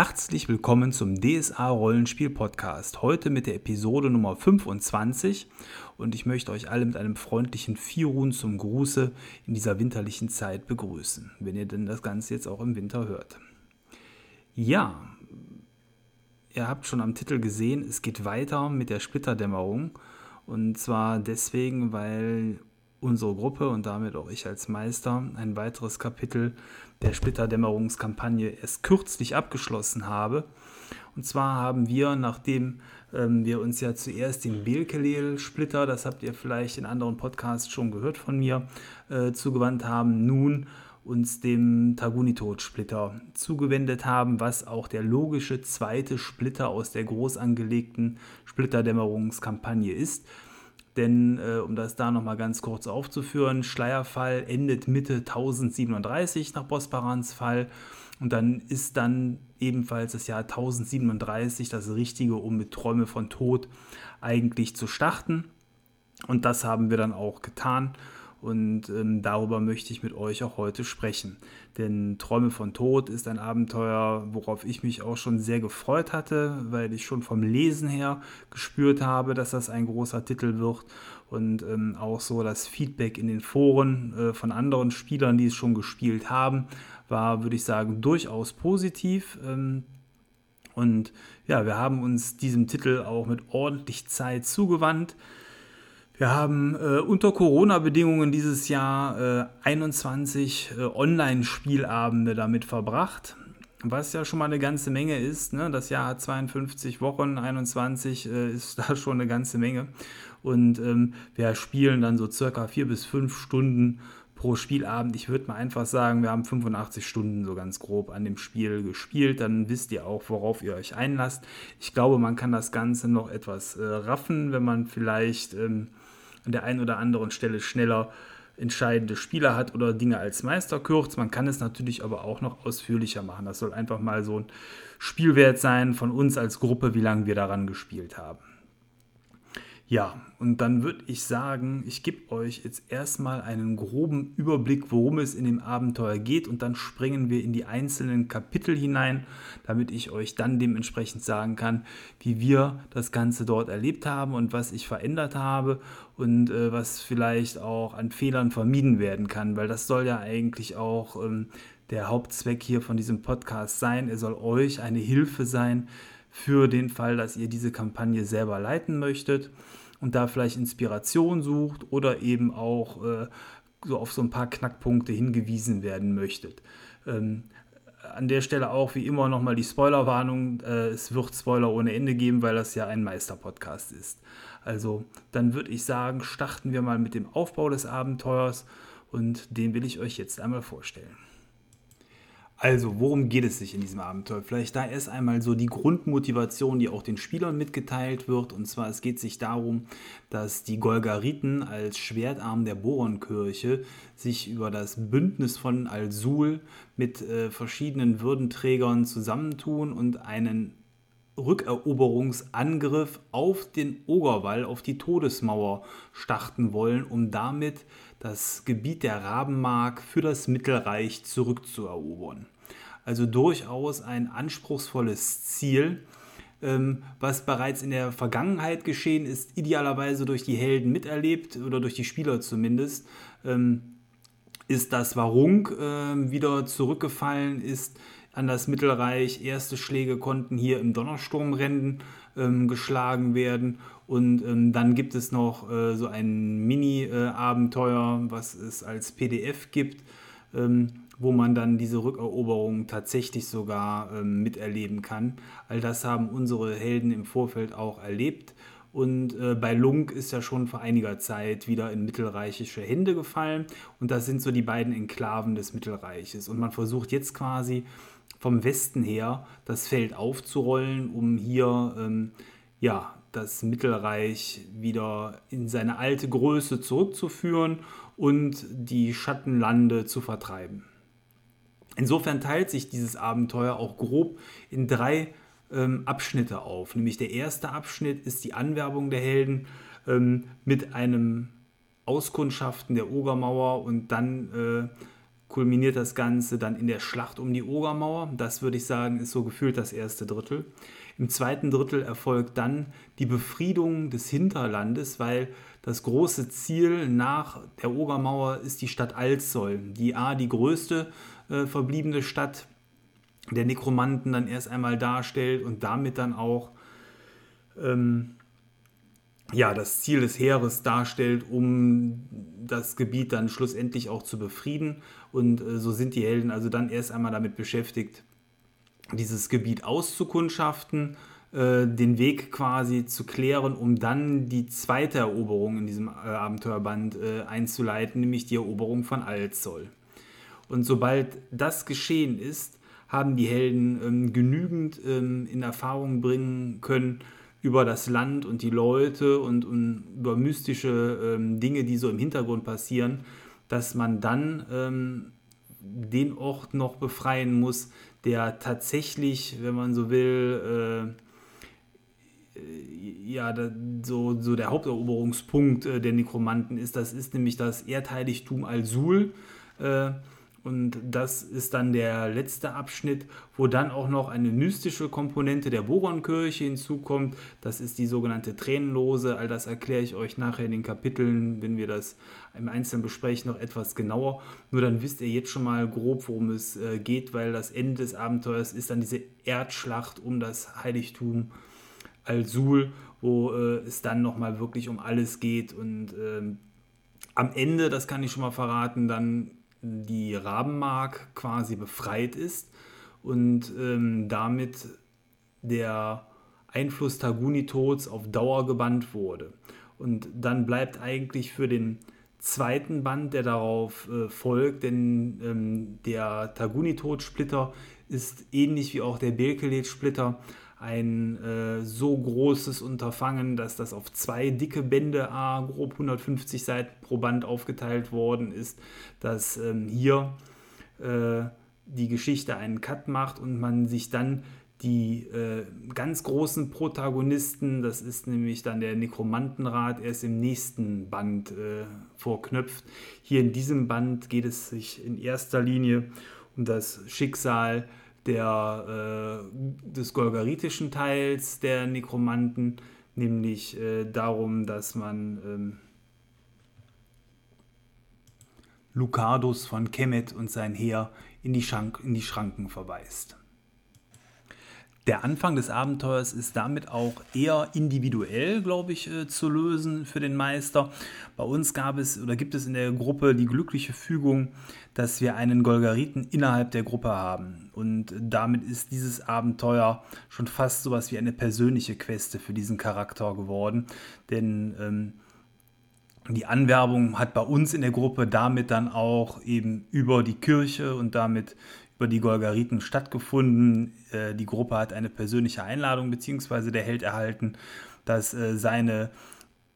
Herzlich willkommen zum DSA Rollenspiel Podcast. Heute mit der Episode Nummer 25 und ich möchte euch alle mit einem freundlichen Firun zum Gruße in dieser winterlichen Zeit begrüßen, wenn ihr denn das Ganze jetzt auch im Winter hört. Ja, ihr habt schon am Titel gesehen, es geht weiter mit der Splitterdämmerung und zwar deswegen, weil unsere Gruppe und damit auch ich als Meister ein weiteres Kapitel der Splitterdämmerungskampagne erst kürzlich abgeschlossen habe. Und zwar haben wir, nachdem ähm, wir uns ja zuerst den Belkelel-Splitter, das habt ihr vielleicht in anderen Podcasts schon gehört von mir, äh, zugewandt haben, nun uns dem Tagunitot-Splitter zugewendet haben, was auch der logische zweite Splitter aus der groß angelegten Splitterdämmerungskampagne ist. Denn äh, um das da nochmal ganz kurz aufzuführen, Schleierfall endet Mitte 1037 nach Bosparans Fall. Und dann ist dann ebenfalls das Jahr 1037 das Richtige, um mit Träume von Tod eigentlich zu starten. Und das haben wir dann auch getan. Und ähm, darüber möchte ich mit euch auch heute sprechen. Denn Träume von Tod ist ein Abenteuer, worauf ich mich auch schon sehr gefreut hatte, weil ich schon vom Lesen her gespürt habe, dass das ein großer Titel wird. Und ähm, auch so das Feedback in den Foren äh, von anderen Spielern, die es schon gespielt haben, war, würde ich sagen, durchaus positiv. Ähm, und ja, wir haben uns diesem Titel auch mit ordentlich Zeit zugewandt. Wir haben äh, unter Corona-Bedingungen dieses Jahr äh, 21 äh, Online-Spielabende damit verbracht, was ja schon mal eine ganze Menge ist. Ne? Das Jahr hat 52 Wochen, 21 äh, ist da schon eine ganze Menge. Und ähm, wir spielen dann so circa vier bis fünf Stunden pro Spielabend. Ich würde mal einfach sagen, wir haben 85 Stunden so ganz grob an dem Spiel gespielt. Dann wisst ihr auch, worauf ihr euch einlasst. Ich glaube, man kann das Ganze noch etwas äh, raffen, wenn man vielleicht ähm, an der einen oder anderen Stelle schneller entscheidende Spieler hat oder Dinge als Meister kürzt. Man kann es natürlich aber auch noch ausführlicher machen. Das soll einfach mal so ein Spielwert sein von uns als Gruppe, wie lange wir daran gespielt haben. Ja, und dann würde ich sagen, ich gebe euch jetzt erstmal einen groben Überblick, worum es in dem Abenteuer geht und dann springen wir in die einzelnen Kapitel hinein, damit ich euch dann dementsprechend sagen kann, wie wir das Ganze dort erlebt haben und was ich verändert habe und äh, was vielleicht auch an Fehlern vermieden werden kann, weil das soll ja eigentlich auch ähm, der Hauptzweck hier von diesem Podcast sein. Er soll euch eine Hilfe sein für den Fall, dass ihr diese Kampagne selber leiten möchtet und da vielleicht Inspiration sucht oder eben auch äh, so auf so ein paar Knackpunkte hingewiesen werden möchtet. Ähm, an der Stelle auch wie immer nochmal die Spoilerwarnung. Äh, es wird Spoiler ohne Ende geben, weil das ja ein Meister-Podcast ist. Also dann würde ich sagen, starten wir mal mit dem Aufbau des Abenteuers und den will ich euch jetzt einmal vorstellen. Also, worum geht es sich in diesem Abenteuer? Vielleicht da erst einmal so die Grundmotivation, die auch den Spielern mitgeteilt wird. Und zwar, es geht sich darum, dass die Golgariten als Schwertarm der Boronkirche sich über das Bündnis von Al-Sul mit äh, verschiedenen Würdenträgern zusammentun und einen Rückeroberungsangriff auf den Ogerwall, auf die Todesmauer starten wollen, um damit das Gebiet der Rabenmark für das Mittelreich zurückzuerobern. Also durchaus ein anspruchsvolles Ziel, ähm, was bereits in der Vergangenheit geschehen ist, idealerweise durch die Helden miterlebt oder durch die Spieler zumindest, ähm, ist, dass Warung ähm, wieder zurückgefallen ist an das Mittelreich. Erste Schläge konnten hier im Donnersturmrennen ähm, geschlagen werden. Und ähm, dann gibt es noch äh, so ein Mini-Abenteuer, äh, was es als PDF gibt, ähm, wo man dann diese Rückeroberung tatsächlich sogar ähm, miterleben kann. All das haben unsere Helden im Vorfeld auch erlebt. Und äh, bei Lunk ist ja schon vor einiger Zeit wieder in mittelreichische Hände gefallen. Und das sind so die beiden Enklaven des Mittelreiches. Und man versucht jetzt quasi vom Westen her das Feld aufzurollen, um hier ähm, ja, das Mittelreich wieder in seine alte Größe zurückzuführen und die Schattenlande zu vertreiben. Insofern teilt sich dieses Abenteuer auch grob in drei ähm, Abschnitte auf. Nämlich der erste Abschnitt ist die Anwerbung der Helden ähm, mit einem Auskundschaften der Ogermauer und dann äh, kulminiert das Ganze dann in der Schlacht um die Ogermauer. Das würde ich sagen, ist so gefühlt das erste Drittel. Im zweiten Drittel erfolgt dann die Befriedung des Hinterlandes, weil das große Ziel nach der Ogermauer ist die Stadt Alzoll, die A, die größte äh, verbliebene Stadt der Nekromanten dann erst einmal darstellt und damit dann auch ähm, ja, das Ziel des Heeres darstellt, um das Gebiet dann schlussendlich auch zu befrieden. Und äh, so sind die Helden also dann erst einmal damit beschäftigt, dieses Gebiet auszukundschaften, äh, den Weg quasi zu klären, um dann die zweite Eroberung in diesem äh, Abenteuerband äh, einzuleiten, nämlich die Eroberung von Alzoll. Und sobald das geschehen ist, haben die Helden ähm, genügend ähm, in Erfahrung bringen können, über das Land und die Leute und, und über mystische ähm, Dinge, die so im Hintergrund passieren, dass man dann ähm, den Ort noch befreien muss, der tatsächlich, wenn man so will, äh, äh ja, so, so der Haupteroberungspunkt äh, der Nekromanten ist. Das ist nämlich das Erdheiligtum Al-Sul. Und das ist dann der letzte Abschnitt, wo dann auch noch eine mystische Komponente der Boronkirche hinzukommt. Das ist die sogenannte Tränenlose. All das erkläre ich euch nachher in den Kapiteln, wenn wir das im Einzelnen besprechen, noch etwas genauer. Nur dann wisst ihr jetzt schon mal grob, worum es äh, geht, weil das Ende des Abenteuers ist dann diese Erdschlacht um das Heiligtum Al-Sul, wo äh, es dann nochmal wirklich um alles geht und ähm, am Ende, das kann ich schon mal verraten, dann die Rabenmark quasi befreit ist und ähm, damit der Einfluss Tagunitods auf Dauer gebannt wurde. Und dann bleibt eigentlich für den zweiten Band, der darauf äh, folgt, denn ähm, der Tagunitod-Splitter ist ähnlich wie auch der Belkelet-Splitter ein äh, so großes Unterfangen, dass das auf zwei dicke Bände, a grob 150 Seiten pro Band aufgeteilt worden ist, dass ähm, hier äh, die Geschichte einen Cut macht und man sich dann die äh, ganz großen Protagonisten, das ist nämlich dann der Nekromantenrat, erst im nächsten Band äh, vorknöpft. Hier in diesem Band geht es sich in erster Linie um das Schicksal der, äh, des golgaritischen Teils der Nekromanten, nämlich äh, darum, dass man ähm, Lucardus von Kemet und sein Heer in die, Schank, in die Schranken verweist. Der Anfang des Abenteuers ist damit auch eher individuell, glaube ich, äh, zu lösen für den Meister. Bei uns gab es oder gibt es in der Gruppe die glückliche Fügung, dass wir einen Golgariten innerhalb der Gruppe haben. Und damit ist dieses Abenteuer schon fast sowas wie eine persönliche Queste für diesen Charakter geworden. Denn ähm, die Anwerbung hat bei uns in der Gruppe damit dann auch eben über die Kirche und damit über die Golgariten stattgefunden. Äh, die Gruppe hat eine persönliche Einladung bzw. der Held erhalten, dass äh, seine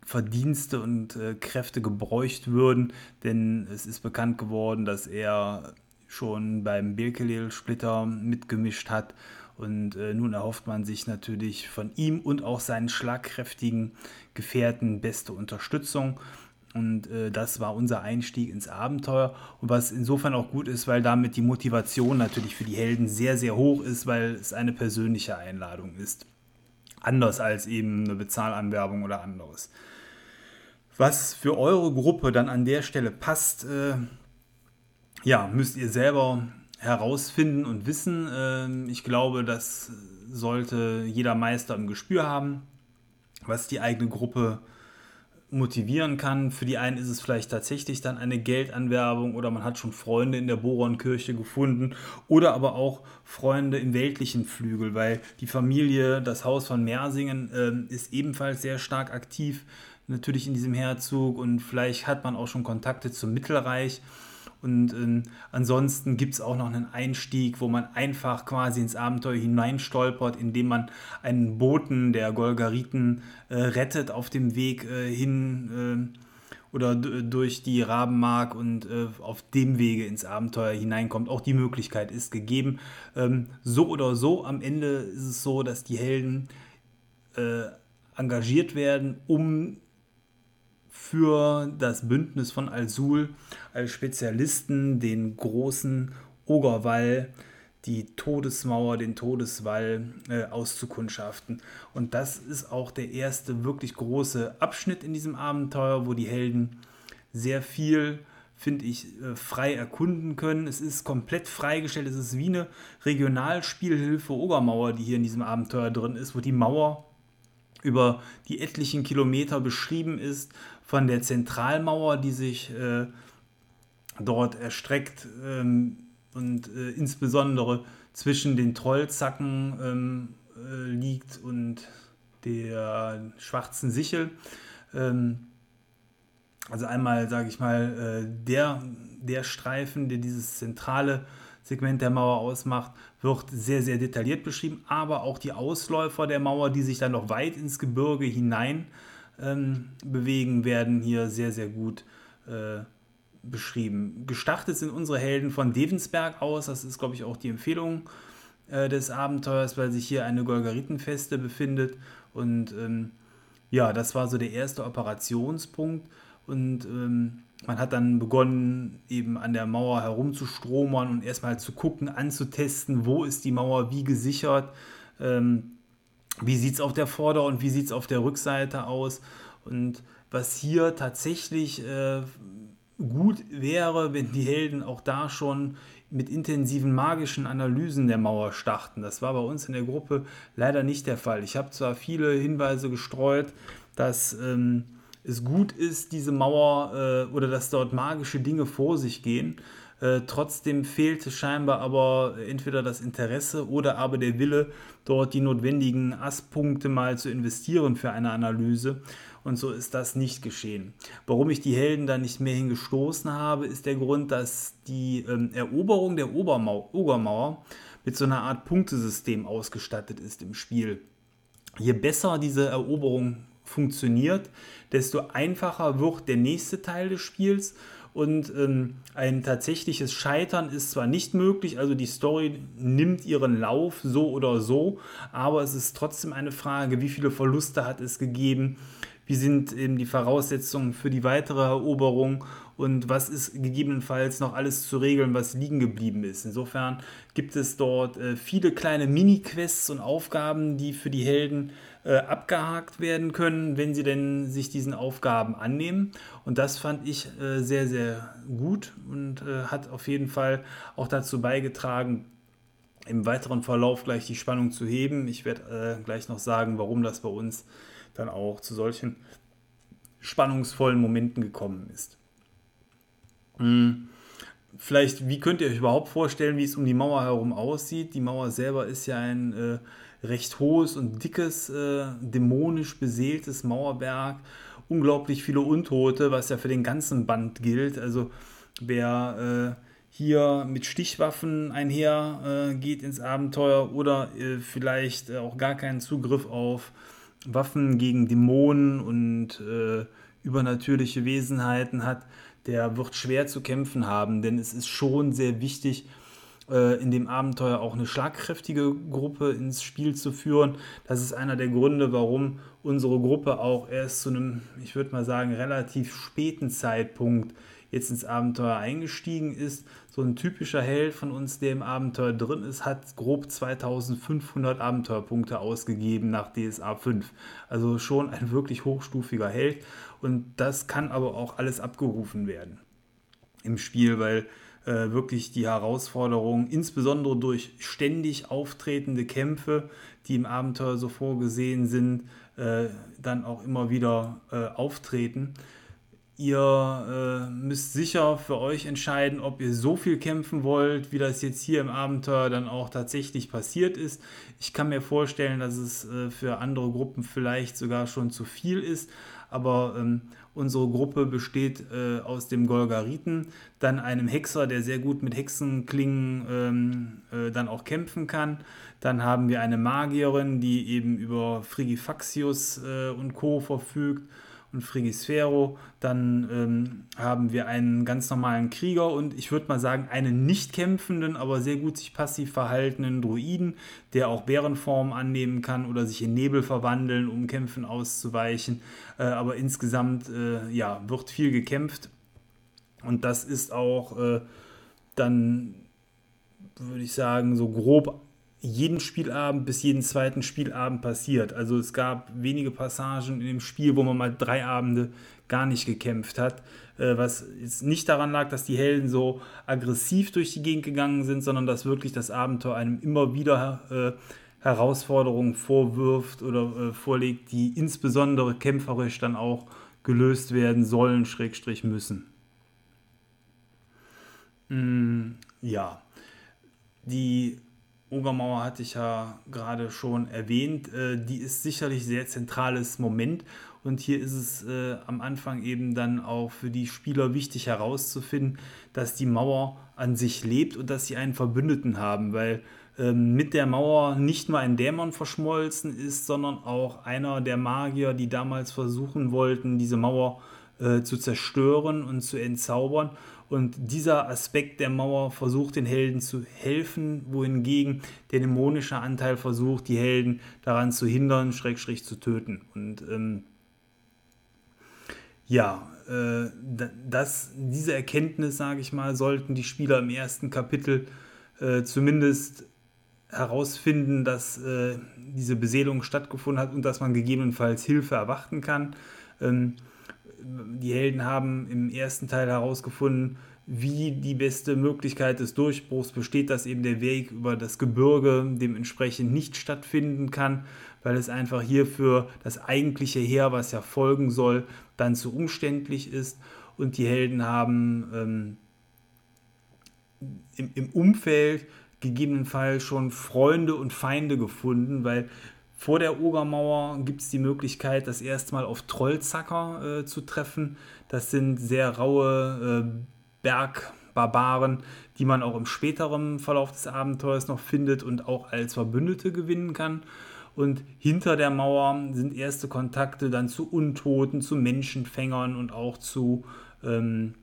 Verdienste und äh, Kräfte gebräucht würden, denn es ist bekannt geworden, dass er schon beim Birkelel-Splitter mitgemischt hat und äh, nun erhofft man sich natürlich von ihm und auch seinen schlagkräftigen Gefährten beste Unterstützung. Und äh, das war unser Einstieg ins Abenteuer. Und was insofern auch gut ist, weil damit die Motivation natürlich für die Helden sehr, sehr hoch ist, weil es eine persönliche Einladung ist. Anders als eben eine Bezahlanwerbung oder anderes. Was für eure Gruppe dann an der Stelle passt, äh, ja, müsst ihr selber herausfinden und wissen. Äh, ich glaube, das sollte jeder Meister im Gespür haben, was die eigene Gruppe motivieren kann. Für die einen ist es vielleicht tatsächlich dann eine Geldanwerbung oder man hat schon Freunde in der Boronkirche gefunden oder aber auch Freunde im weltlichen Flügel, weil die Familie, das Haus von Mersingen äh, ist ebenfalls sehr stark aktiv natürlich in diesem Herzog und vielleicht hat man auch schon Kontakte zum Mittelreich. Und ähm, ansonsten gibt es auch noch einen Einstieg, wo man einfach quasi ins Abenteuer hineinstolpert, indem man einen Boten der Golgariten äh, rettet auf dem Weg äh, hin äh, oder durch die Rabenmark und äh, auf dem Wege ins Abenteuer hineinkommt. Auch die Möglichkeit ist gegeben. Ähm, so oder so, am Ende ist es so, dass die Helden äh, engagiert werden, um für das Bündnis von Al-Sul als Spezialisten den großen Ogerwall, die Todesmauer, den Todeswall äh, auszukundschaften. Und das ist auch der erste wirklich große Abschnitt in diesem Abenteuer, wo die Helden sehr viel finde ich, äh, frei erkunden können. Es ist komplett freigestellt. Es ist wie eine Regionalspielhilfe Obermauer, die hier in diesem Abenteuer drin ist, wo die Mauer über die etlichen Kilometer beschrieben ist, von der Zentralmauer, die sich äh, dort erstreckt ähm, und äh, insbesondere zwischen den Trollzacken ähm, äh, liegt und der schwarzen Sichel. Ähm, also einmal, sage ich mal, äh, der, der Streifen, der dieses zentrale Segment der Mauer ausmacht, wird sehr, sehr detailliert beschrieben, aber auch die Ausläufer der Mauer, die sich dann noch weit ins Gebirge hinein ähm, bewegen, werden hier sehr, sehr gut äh, beschrieben. Gestartet sind unsere Helden von Devensberg aus, das ist, glaube ich, auch die Empfehlung äh, des Abenteuers, weil sich hier eine Golgaritenfeste befindet. Und ähm, ja, das war so der erste Operationspunkt. Und ähm, man hat dann begonnen, eben an der Mauer herumzustromern und erstmal zu gucken, anzutesten, wo ist die Mauer wie gesichert, ähm, wie sieht es auf der Vorder- und wie sieht es auf der Rückseite aus. Und was hier tatsächlich äh, gut wäre, wenn die Helden auch da schon mit intensiven magischen Analysen der Mauer starten. Das war bei uns in der Gruppe leider nicht der Fall. Ich habe zwar viele Hinweise gestreut, dass ähm, es gut ist, diese Mauer äh, oder dass dort magische Dinge vor sich gehen. Äh, trotzdem fehlte scheinbar aber entweder das Interesse oder aber der Wille, dort die notwendigen Asspunkte mal zu investieren für eine Analyse. Und so ist das nicht geschehen. Warum ich die Helden da nicht mehr hingestoßen habe, ist der Grund, dass die ähm, Eroberung der Obermauer, Obermauer mit so einer Art Punktesystem ausgestattet ist im Spiel. Je besser diese Eroberung funktioniert, desto einfacher wird der nächste Teil des Spiels. Und ähm, ein tatsächliches Scheitern ist zwar nicht möglich, also die Story nimmt ihren Lauf so oder so, aber es ist trotzdem eine Frage, wie viele Verluste hat es gegeben, wie sind eben die Voraussetzungen für die weitere Eroberung und was ist gegebenenfalls noch alles zu regeln, was liegen geblieben ist. Insofern gibt es dort äh, viele kleine Mini-Quests und Aufgaben, die für die Helden äh, abgehakt werden können, wenn sie denn sich diesen Aufgaben annehmen. Und das fand ich äh, sehr, sehr gut und äh, hat auf jeden Fall auch dazu beigetragen, im weiteren Verlauf gleich die Spannung zu heben. Ich werde äh, gleich noch sagen, warum das bei uns dann auch zu solchen spannungsvollen Momenten gekommen ist. Hm. Vielleicht, wie könnt ihr euch überhaupt vorstellen, wie es um die Mauer herum aussieht? Die Mauer selber ist ja ein äh, recht hohes und dickes, äh, dämonisch beseeltes Mauerwerk. Unglaublich viele Untote, was ja für den ganzen Band gilt. Also wer äh, hier mit Stichwaffen einher äh, geht ins Abenteuer oder äh, vielleicht auch gar keinen Zugriff auf Waffen gegen Dämonen und äh, übernatürliche Wesenheiten hat, der wird schwer zu kämpfen haben, denn es ist schon sehr wichtig, äh, in dem Abenteuer auch eine schlagkräftige Gruppe ins Spiel zu führen. Das ist einer der Gründe, warum unsere Gruppe auch erst zu einem, ich würde mal sagen, relativ späten Zeitpunkt jetzt ins Abenteuer eingestiegen ist. So ein typischer Held von uns, der im Abenteuer drin ist, hat grob 2500 Abenteuerpunkte ausgegeben nach DSA 5. Also schon ein wirklich hochstufiger Held. Und das kann aber auch alles abgerufen werden im Spiel, weil äh, wirklich die Herausforderung, insbesondere durch ständig auftretende Kämpfe, die im Abenteuer so vorgesehen sind, äh, dann auch immer wieder äh, auftreten. Ihr äh, müsst sicher für euch entscheiden, ob ihr so viel kämpfen wollt, wie das jetzt hier im Abenteuer dann auch tatsächlich passiert ist. Ich kann mir vorstellen, dass es äh, für andere Gruppen vielleicht sogar schon zu viel ist, aber ähm, unsere Gruppe besteht äh, aus dem Golgariten, dann einem Hexer, der sehr gut mit Hexenklingen ähm, äh, dann auch kämpfen kann. Dann haben wir eine Magierin, die eben über Frigifaxius äh, und Co. verfügt. Und Frigisphero. Dann ähm, haben wir einen ganz normalen Krieger und ich würde mal sagen, einen nicht kämpfenden, aber sehr gut sich passiv verhaltenen Druiden, der auch Bärenform annehmen kann oder sich in Nebel verwandeln, um Kämpfen auszuweichen. Äh, aber insgesamt äh, ja, wird viel gekämpft und das ist auch äh, dann, würde ich sagen, so grob jeden Spielabend bis jeden zweiten Spielabend passiert. Also es gab wenige Passagen in dem Spiel, wo man mal drei Abende gar nicht gekämpft hat, äh, was jetzt nicht daran lag, dass die Helden so aggressiv durch die Gegend gegangen sind, sondern dass wirklich das Abenteuer einem immer wieder äh, Herausforderungen vorwirft oder äh, vorlegt, die insbesondere kämpferisch dann auch gelöst werden sollen, Schrägstrich müssen. Mm, ja, die Ogermauer hatte ich ja gerade schon erwähnt. Äh, die ist sicherlich sehr zentrales Moment und hier ist es äh, am Anfang eben dann auch für die Spieler wichtig herauszufinden, dass die Mauer an sich lebt und dass sie einen Verbündeten haben, weil ähm, mit der Mauer nicht nur ein Dämon verschmolzen ist, sondern auch einer der Magier, die damals versuchen wollten, diese Mauer äh, zu zerstören und zu entzaubern. Und dieser Aspekt der Mauer versucht den Helden zu helfen, wohingegen der dämonische Anteil versucht, die Helden daran zu hindern, Schrägstrich zu töten. Und ähm, ja, äh, das, diese Erkenntnis, sage ich mal, sollten die Spieler im ersten Kapitel äh, zumindest herausfinden, dass äh, diese Beseelung stattgefunden hat und dass man gegebenenfalls Hilfe erwarten kann. Ähm, die Helden haben im ersten Teil herausgefunden, wie die beste Möglichkeit des Durchbruchs besteht, dass eben der Weg über das Gebirge dementsprechend nicht stattfinden kann, weil es einfach hier für das eigentliche Heer, was ja folgen soll, dann zu umständlich ist. Und die Helden haben ähm, im, im Umfeld gegebenenfalls schon Freunde und Feinde gefunden, weil vor der Ogermauer gibt es die Möglichkeit, das erste Mal auf Trollzacker äh, zu treffen. Das sind sehr raue äh, Bergbarbaren, die man auch im späteren Verlauf des Abenteuers noch findet und auch als Verbündete gewinnen kann. Und hinter der Mauer sind erste Kontakte dann zu Untoten, zu Menschenfängern und auch zu ähm,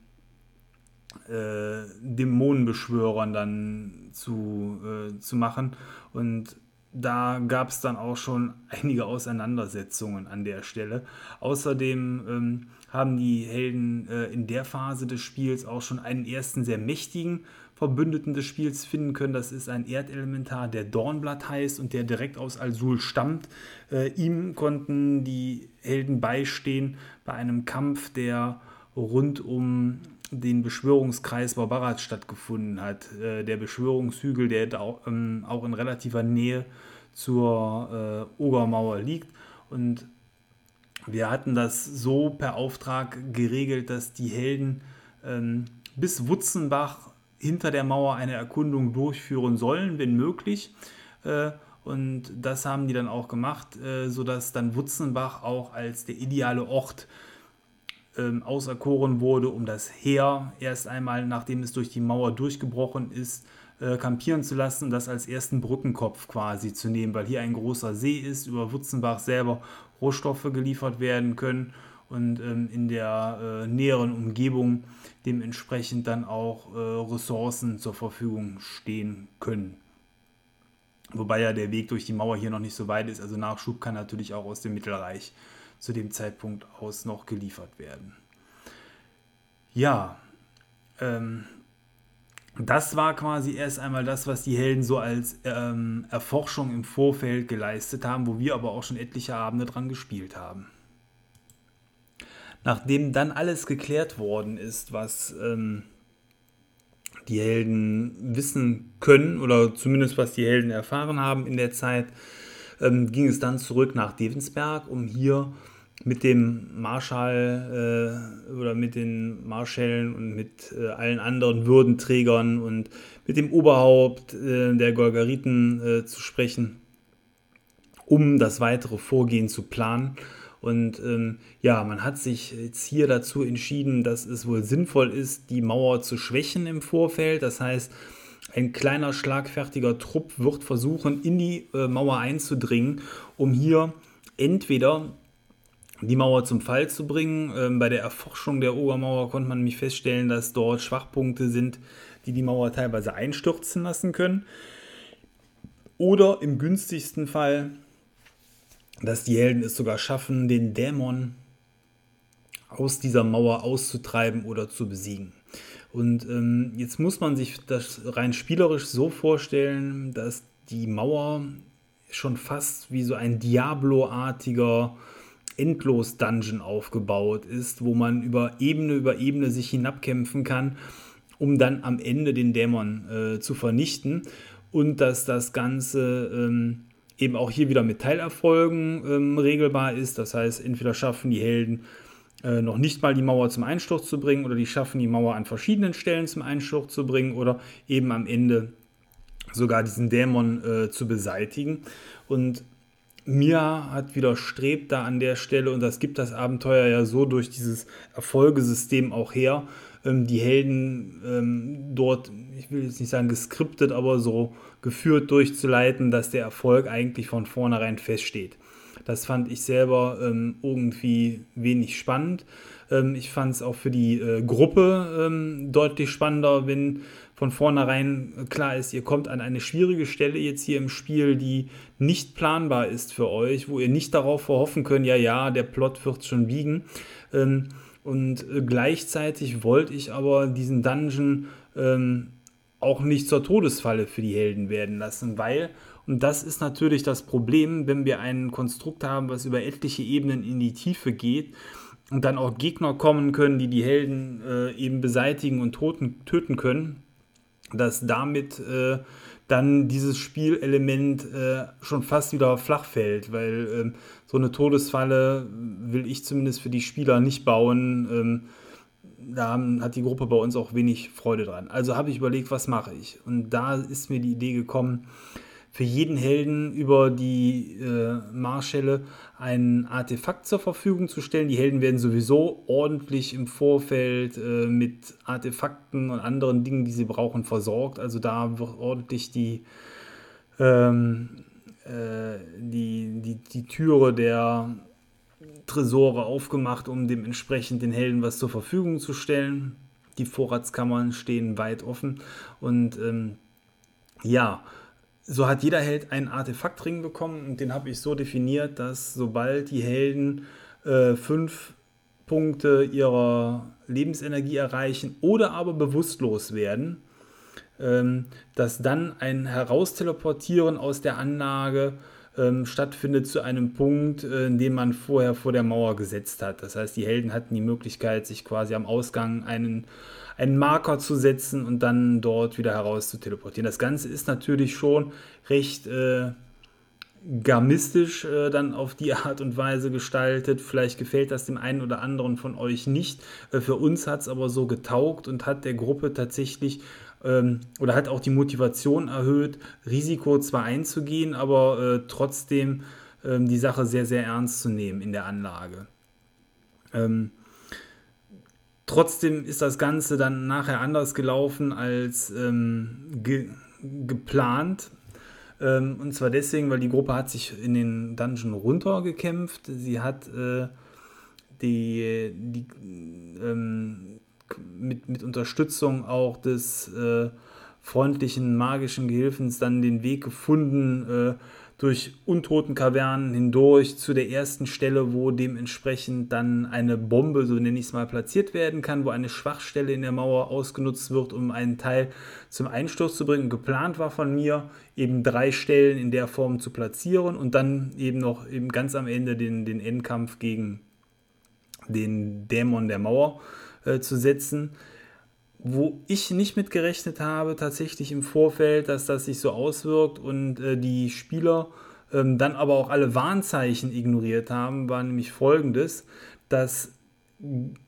äh, Dämonenbeschwörern dann zu, äh, zu machen. Und da gab es dann auch schon einige Auseinandersetzungen an der Stelle. Außerdem ähm, haben die Helden äh, in der Phase des Spiels auch schon einen ersten sehr mächtigen Verbündeten des Spiels finden können. Das ist ein Erdelementar, der Dornblatt heißt und der direkt aus Alsul stammt. Äh, ihm konnten die Helden beistehen bei einem Kampf, der rund um den Beschwörungskreis Barbarat stattgefunden hat. Äh, der Beschwörungshügel, der auch, ähm, auch in relativer Nähe zur äh, Ogermauer liegt. Und wir hatten das so per Auftrag geregelt, dass die Helden ähm, bis Wutzenbach hinter der Mauer eine Erkundung durchführen sollen, wenn möglich. Äh, und das haben die dann auch gemacht, äh, sodass dann Wutzenbach auch als der ideale Ort ähm, auserkoren wurde, um das Heer erst einmal, nachdem es durch die Mauer durchgebrochen ist, äh, kampieren zu lassen und das als ersten Brückenkopf quasi zu nehmen, weil hier ein großer See ist, über Wutzenbach selber Rohstoffe geliefert werden können und ähm, in der äh, näheren Umgebung dementsprechend dann auch äh, Ressourcen zur Verfügung stehen können. Wobei ja der Weg durch die Mauer hier noch nicht so weit ist, also Nachschub kann natürlich auch aus dem Mittelreich zu dem Zeitpunkt aus noch geliefert werden. Ja, ähm, das war quasi erst einmal das, was die Helden so als ähm, Erforschung im Vorfeld geleistet haben, wo wir aber auch schon etliche Abende dran gespielt haben. Nachdem dann alles geklärt worden ist, was ähm, die Helden wissen können oder zumindest was die Helden erfahren haben in der Zeit, ähm, ging es dann zurück nach Devensberg, um hier mit dem Marschall äh, oder mit den Marschällen und mit äh, allen anderen Würdenträgern und mit dem Oberhaupt äh, der Golgariten äh, zu sprechen, um das weitere Vorgehen zu planen. Und ähm, ja, man hat sich jetzt hier dazu entschieden, dass es wohl sinnvoll ist, die Mauer zu schwächen im Vorfeld. Das heißt, ein kleiner schlagfertiger Trupp wird versuchen, in die äh, Mauer einzudringen, um hier entweder die Mauer zum Fall zu bringen. Ähm, bei der Erforschung der Obermauer konnte man nämlich feststellen, dass dort Schwachpunkte sind, die die Mauer teilweise einstürzen lassen können. Oder im günstigsten Fall, dass die Helden es sogar schaffen, den Dämon aus dieser Mauer auszutreiben oder zu besiegen. Und ähm, jetzt muss man sich das rein spielerisch so vorstellen, dass die Mauer schon fast wie so ein Diablo-artiger Endlos-Dungeon aufgebaut ist, wo man über Ebene über Ebene sich hinabkämpfen kann, um dann am Ende den Dämon äh, zu vernichten. Und dass das Ganze ähm, eben auch hier wieder mit Teilerfolgen ähm, regelbar ist. Das heißt, entweder schaffen die Helden äh, noch nicht mal die Mauer zum Einsturz zu bringen oder die schaffen die Mauer an verschiedenen Stellen zum Einsturz zu bringen oder eben am Ende sogar diesen Dämon äh, zu beseitigen. Und mir hat widerstrebt da an der Stelle, und das gibt das Abenteuer ja so durch dieses Erfolgesystem auch her, ähm, die Helden ähm, dort, ich will jetzt nicht sagen geskriptet, aber so geführt durchzuleiten, dass der Erfolg eigentlich von vornherein feststeht. Das fand ich selber ähm, irgendwie wenig spannend. Ähm, ich fand es auch für die äh, Gruppe ähm, deutlich spannender, wenn von vornherein klar ist, ihr kommt an eine schwierige Stelle jetzt hier im Spiel, die nicht planbar ist für euch, wo ihr nicht darauf verhoffen könnt, ja, ja, der Plot wird schon biegen. Ähm, und äh, gleichzeitig wollte ich aber diesen Dungeon ähm, auch nicht zur Todesfalle für die Helden werden lassen, weil und das ist natürlich das Problem, wenn wir ein Konstrukt haben, was über etliche Ebenen in die Tiefe geht und dann auch Gegner kommen können, die die Helden äh, eben beseitigen und toten, töten können, dass damit äh, dann dieses Spielelement äh, schon fast wieder flach fällt, weil ähm, so eine Todesfalle will ich zumindest für die Spieler nicht bauen. Ähm, da hat die Gruppe bei uns auch wenig Freude dran. Also habe ich überlegt, was mache ich? Und da ist mir die Idee gekommen, für jeden Helden über die äh, Marschelle ein Artefakt zur Verfügung zu stellen. Die Helden werden sowieso ordentlich im Vorfeld äh, mit Artefakten und anderen Dingen, die sie brauchen, versorgt. Also da wird ordentlich die, ähm, äh, die, die, die Türe der Tresore aufgemacht, um dementsprechend den Helden was zur Verfügung zu stellen. Die Vorratskammern stehen weit offen und ähm, ja, so hat jeder Held einen Artefaktring bekommen und den habe ich so definiert, dass sobald die Helden äh, fünf Punkte ihrer Lebensenergie erreichen oder aber bewusstlos werden, ähm, dass dann ein Herausteleportieren aus der Anlage ähm, stattfindet zu einem Punkt, äh, in dem man vorher vor der Mauer gesetzt hat. Das heißt, die Helden hatten die Möglichkeit, sich quasi am Ausgang einen einen Marker zu setzen und dann dort wieder heraus zu teleportieren. Das Ganze ist natürlich schon recht äh, gamistisch äh, dann auf die Art und Weise gestaltet. Vielleicht gefällt das dem einen oder anderen von euch nicht. Äh, für uns hat es aber so getaugt und hat der Gruppe tatsächlich ähm, oder hat auch die Motivation erhöht, Risiko zwar einzugehen, aber äh, trotzdem ähm, die Sache sehr, sehr ernst zu nehmen in der Anlage. Ähm, Trotzdem ist das Ganze dann nachher anders gelaufen als ähm, ge geplant. Ähm, und zwar deswegen, weil die Gruppe hat sich in den Dungeon runtergekämpft. Sie hat äh, die, die ähm, mit, mit Unterstützung auch des äh, freundlichen magischen Gehilfens dann den Weg gefunden, äh, durch Untotenkavernen hindurch zu der ersten Stelle, wo dementsprechend dann eine Bombe, so nenne ich es mal, platziert werden kann, wo eine Schwachstelle in der Mauer ausgenutzt wird, um einen Teil zum Einsturz zu bringen. Geplant war von mir, eben drei Stellen in der Form zu platzieren und dann eben noch eben ganz am Ende den, den Endkampf gegen den Dämon der Mauer äh, zu setzen wo ich nicht mit gerechnet habe, tatsächlich im Vorfeld, dass das sich so auswirkt und äh, die Spieler ähm, dann aber auch alle Warnzeichen ignoriert haben, war nämlich folgendes, dass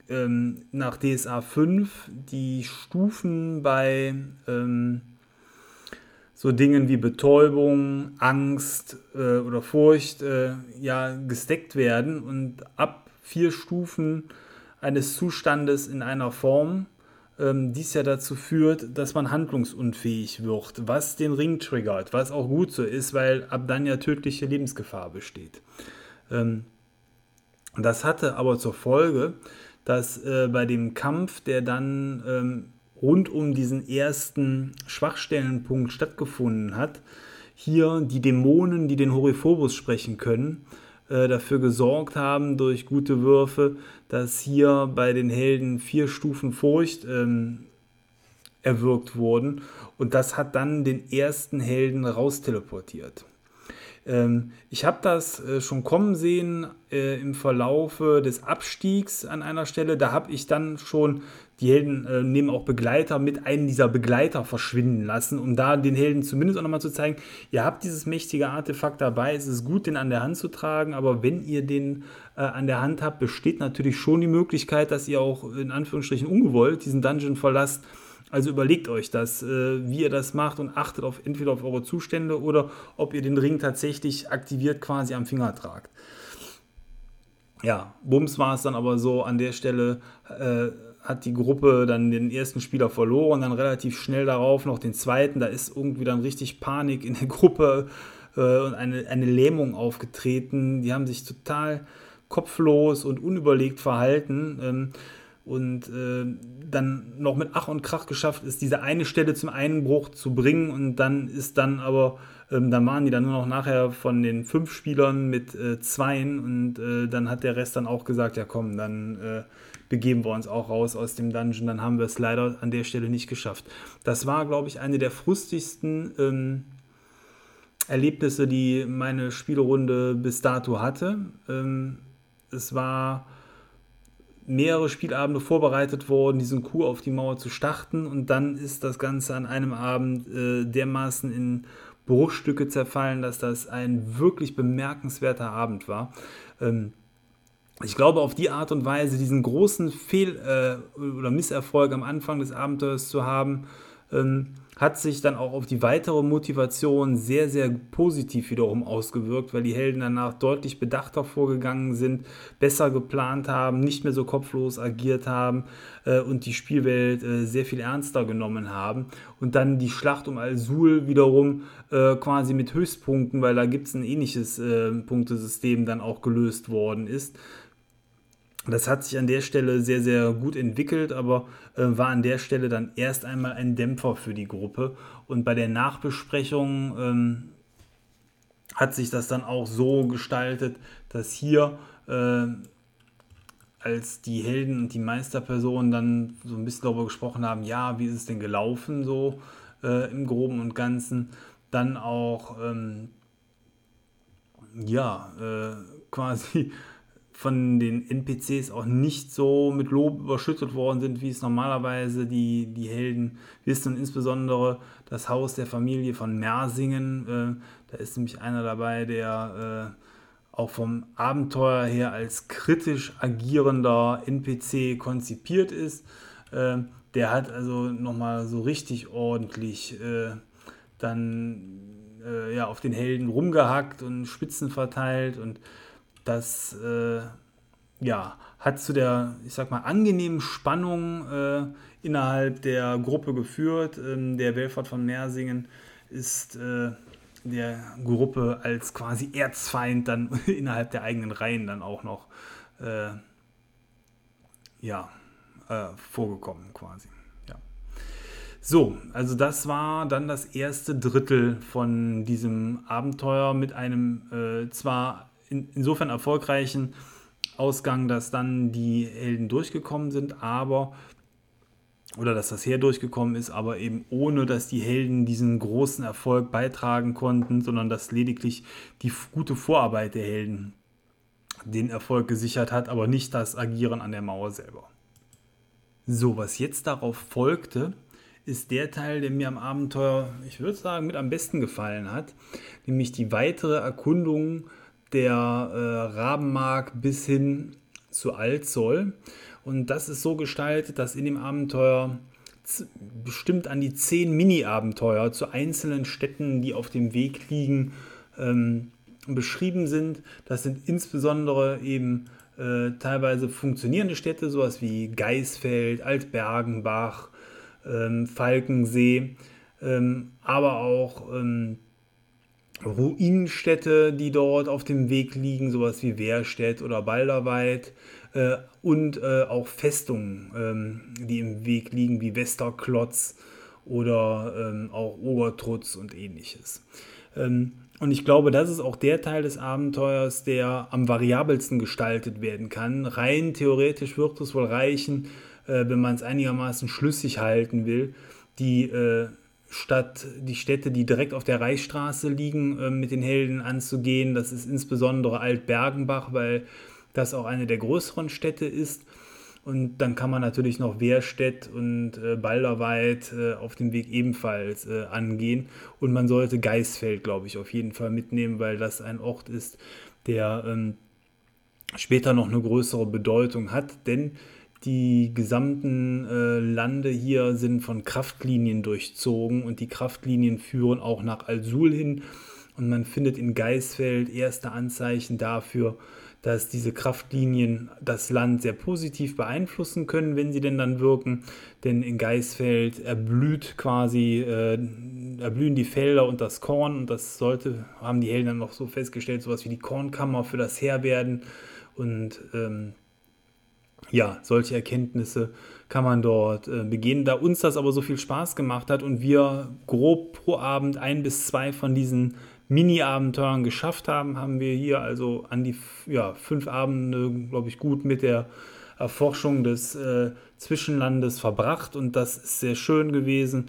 ähm, nach DSA 5 die Stufen bei ähm, so Dingen wie Betäubung, Angst äh, oder Furcht äh, ja gesteckt werden und ab vier Stufen eines Zustandes in einer Form ähm, dies ja dazu führt, dass man handlungsunfähig wird, was den Ring triggert, was auch gut so ist, weil ab dann ja tödliche Lebensgefahr besteht. Ähm, Das hatte aber zur Folge, dass äh, bei dem Kampf, der dann ähm, rund um diesen ersten Schwachstellenpunkt stattgefunden hat, hier die Dämonen, die den Horiphobus sprechen können, äh, dafür gesorgt haben durch gute Würfe, dass hier bei den Helden vier Stufen Furcht ähm, erwirkt wurden und das hat dann den ersten Helden rausteleportiert. Ähm, ich habe das äh, schon kommen sehen äh, im Verlaufe des Abstiegs an einer Stelle. Da habe ich dann schon die Helden äh, nehmen auch Begleiter mit einem dieser Begleiter verschwinden lassen, um da den Helden zumindest auch nochmal zu zeigen, ihr habt dieses mächtige Artefakt dabei, es ist gut, den an der Hand zu tragen, aber wenn ihr den äh, an der Hand habt, besteht natürlich schon die Möglichkeit, dass ihr auch in Anführungsstrichen ungewollt diesen Dungeon verlasst also überlegt euch das, äh, wie ihr das macht und achtet auf entweder auf eure Zustände oder ob ihr den Ring tatsächlich aktiviert quasi am Finger tragt. Ja, Bums war es dann aber so, an der Stelle äh, hat die Gruppe dann den ersten Spieler verloren, dann relativ schnell darauf noch den zweiten. Da ist irgendwie dann richtig Panik in der Gruppe äh, und eine, eine Lähmung aufgetreten. Die haben sich total kopflos und unüberlegt verhalten. Ähm, und äh, dann noch mit Ach und Krach geschafft ist, diese eine Stelle zum Einbruch zu bringen und dann ist dann aber, ähm, dann waren die dann nur noch nachher von den fünf Spielern mit äh, zweien und äh, dann hat der Rest dann auch gesagt, ja komm, dann äh, begeben wir uns auch raus aus dem Dungeon, dann haben wir es leider an der Stelle nicht geschafft. Das war, glaube ich, eine der frustigsten ähm, Erlebnisse, die meine Spielerunde bis dato hatte. Ähm, es war mehrere Spielabende vorbereitet worden, diesen Coup auf die Mauer zu starten und dann ist das Ganze an einem Abend äh, dermaßen in Bruchstücke zerfallen, dass das ein wirklich bemerkenswerter Abend war. Ähm, ich glaube, auf die Art und Weise diesen großen Fehl- äh, oder Misserfolg am Anfang des Abenteuers zu haben, ähm, hat sich dann auch auf die weitere Motivation sehr, sehr positiv wiederum ausgewirkt, weil die Helden danach deutlich bedachter vorgegangen sind, besser geplant haben, nicht mehr so kopflos agiert haben äh, und die Spielwelt äh, sehr viel ernster genommen haben. Und dann die Schlacht um Al-Sul wiederum äh, quasi mit Höchstpunkten, weil da gibt es ein ähnliches äh, Punktesystem dann auch gelöst worden ist. Das hat sich an der Stelle sehr, sehr gut entwickelt, aber äh, war an der Stelle dann erst einmal ein Dämpfer für die Gruppe. Und bei der Nachbesprechung ähm, hat sich das dann auch so gestaltet, dass hier, äh, als die Helden und die Meisterpersonen dann so ein bisschen darüber gesprochen haben, ja, wie ist es denn gelaufen, so äh, im Groben und Ganzen, dann auch, ähm, ja, äh, quasi von den NPCs auch nicht so mit Lob überschüttet worden sind, wie es normalerweise die, die Helden wissen. Und insbesondere das Haus der Familie von Mersingen. Äh, da ist nämlich einer dabei, der äh, auch vom Abenteuer her als kritisch agierender NPC konzipiert ist. Äh, der hat also nochmal so richtig ordentlich äh, dann äh, ja, auf den Helden rumgehackt und Spitzen verteilt und das äh, ja, hat zu der, ich sag mal, angenehmen Spannung äh, innerhalb der Gruppe geführt. Ähm, der Belfort von Mersingen ist äh, der Gruppe als quasi Erzfeind dann innerhalb der eigenen Reihen dann auch noch äh, ja, äh, vorgekommen quasi. So, also das war dann das erste Drittel von diesem Abenteuer mit einem äh, zwar in, insofern erfolgreichen Ausgang, dass dann die Helden durchgekommen sind, aber oder dass das Heer durchgekommen ist, aber eben ohne, dass die Helden diesen großen Erfolg beitragen konnten, sondern dass lediglich die gute Vorarbeit der Helden den Erfolg gesichert hat, aber nicht das Agieren an der Mauer selber. So, was jetzt darauf folgte, ist der Teil, der mir am Abenteuer, ich würde sagen, mit am besten gefallen hat, nämlich die weitere Erkundung der äh, Rabenmark bis hin zu Altzoll. Und das ist so gestaltet, dass in dem Abenteuer bestimmt an die zehn Mini-Abenteuer zu einzelnen Städten, die auf dem Weg liegen, ähm, beschrieben sind. Das sind insbesondere eben äh, teilweise funktionierende Städte, sowas wie Geisfeld, Altbergenbach, ähm, Falkensee, ähm, aber auch ähm, Ruinenstädte, die dort auf dem Weg liegen, sowas wie Wehrstedt oder Balderweid äh, und äh, auch Festungen, ähm, die im Weg liegen, wie Westerklotz oder ähm, auch Ogertrutz und ähnliches. Ähm, und ich glaube, das ist auch der Teil des Abenteuers, der am variabelsten gestaltet werden kann. Rein theoretisch wird es wohl reichen, äh, wenn man es einigermaßen schlüssig halten will, die Stadt, die Städte, die direkt auf der Reichsstraße liegen, äh, mit den Helden anzugehen. Das ist insbesondere Altbergenbach, weil das auch eine der größeren Städte ist. Und dann kann man natürlich noch Wehrstedt und äh, Balderweid äh, auf dem Weg ebenfalls äh, angehen. Und man sollte Geisfeld, glaube ich, auf jeden Fall mitnehmen, weil das ein Ort ist, der ähm, später noch eine größere Bedeutung hat. Denn die gesamten äh, Lande hier sind von Kraftlinien durchzogen und die Kraftlinien führen auch nach Al-Sul hin. Und man findet in Geisfeld erste Anzeichen dafür, dass diese Kraftlinien das Land sehr positiv beeinflussen können, wenn sie denn dann wirken. Denn in Geisfeld erblüht quasi, äh, erblühen die Felder und das Korn und das sollte, haben die Helden dann noch so festgestellt, sowas wie die Kornkammer für das Heer werden. Und ähm, ja, solche Erkenntnisse kann man dort äh, begehen. Da uns das aber so viel Spaß gemacht hat und wir grob pro Abend ein bis zwei von diesen Mini-Abenteuern geschafft haben, haben wir hier also an die ja, fünf Abende, glaube ich, gut mit der Erforschung des äh, Zwischenlandes verbracht und das ist sehr schön gewesen,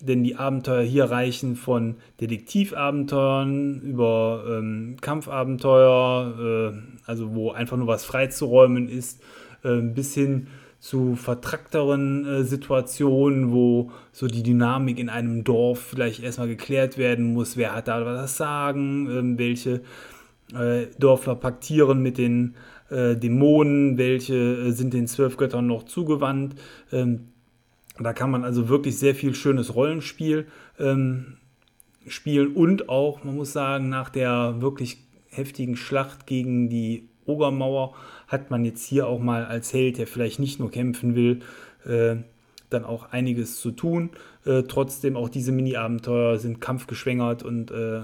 denn die Abenteuer hier reichen von Detektivabenteuern über ähm, Kampfabenteuer, äh, also wo einfach nur was freizuräumen ist, bis hin zu vertrackteren äh, Situationen, wo so die Dynamik in einem Dorf vielleicht erstmal geklärt werden muss, wer hat da was sagen, ähm, welche äh, Dörfer paktieren mit den äh, Dämonen, welche äh, sind den zwölf Göttern noch zugewandt. Ähm, da kann man also wirklich sehr viel schönes Rollenspiel ähm, spielen. Und auch, man muss sagen, nach der wirklich heftigen Schlacht gegen die Ogermauer hat man jetzt hier auch mal als Held, der vielleicht nicht nur kämpfen will, äh, dann auch einiges zu tun. Äh, trotzdem auch diese Mini-Abenteuer sind kampfgeschwängert und äh,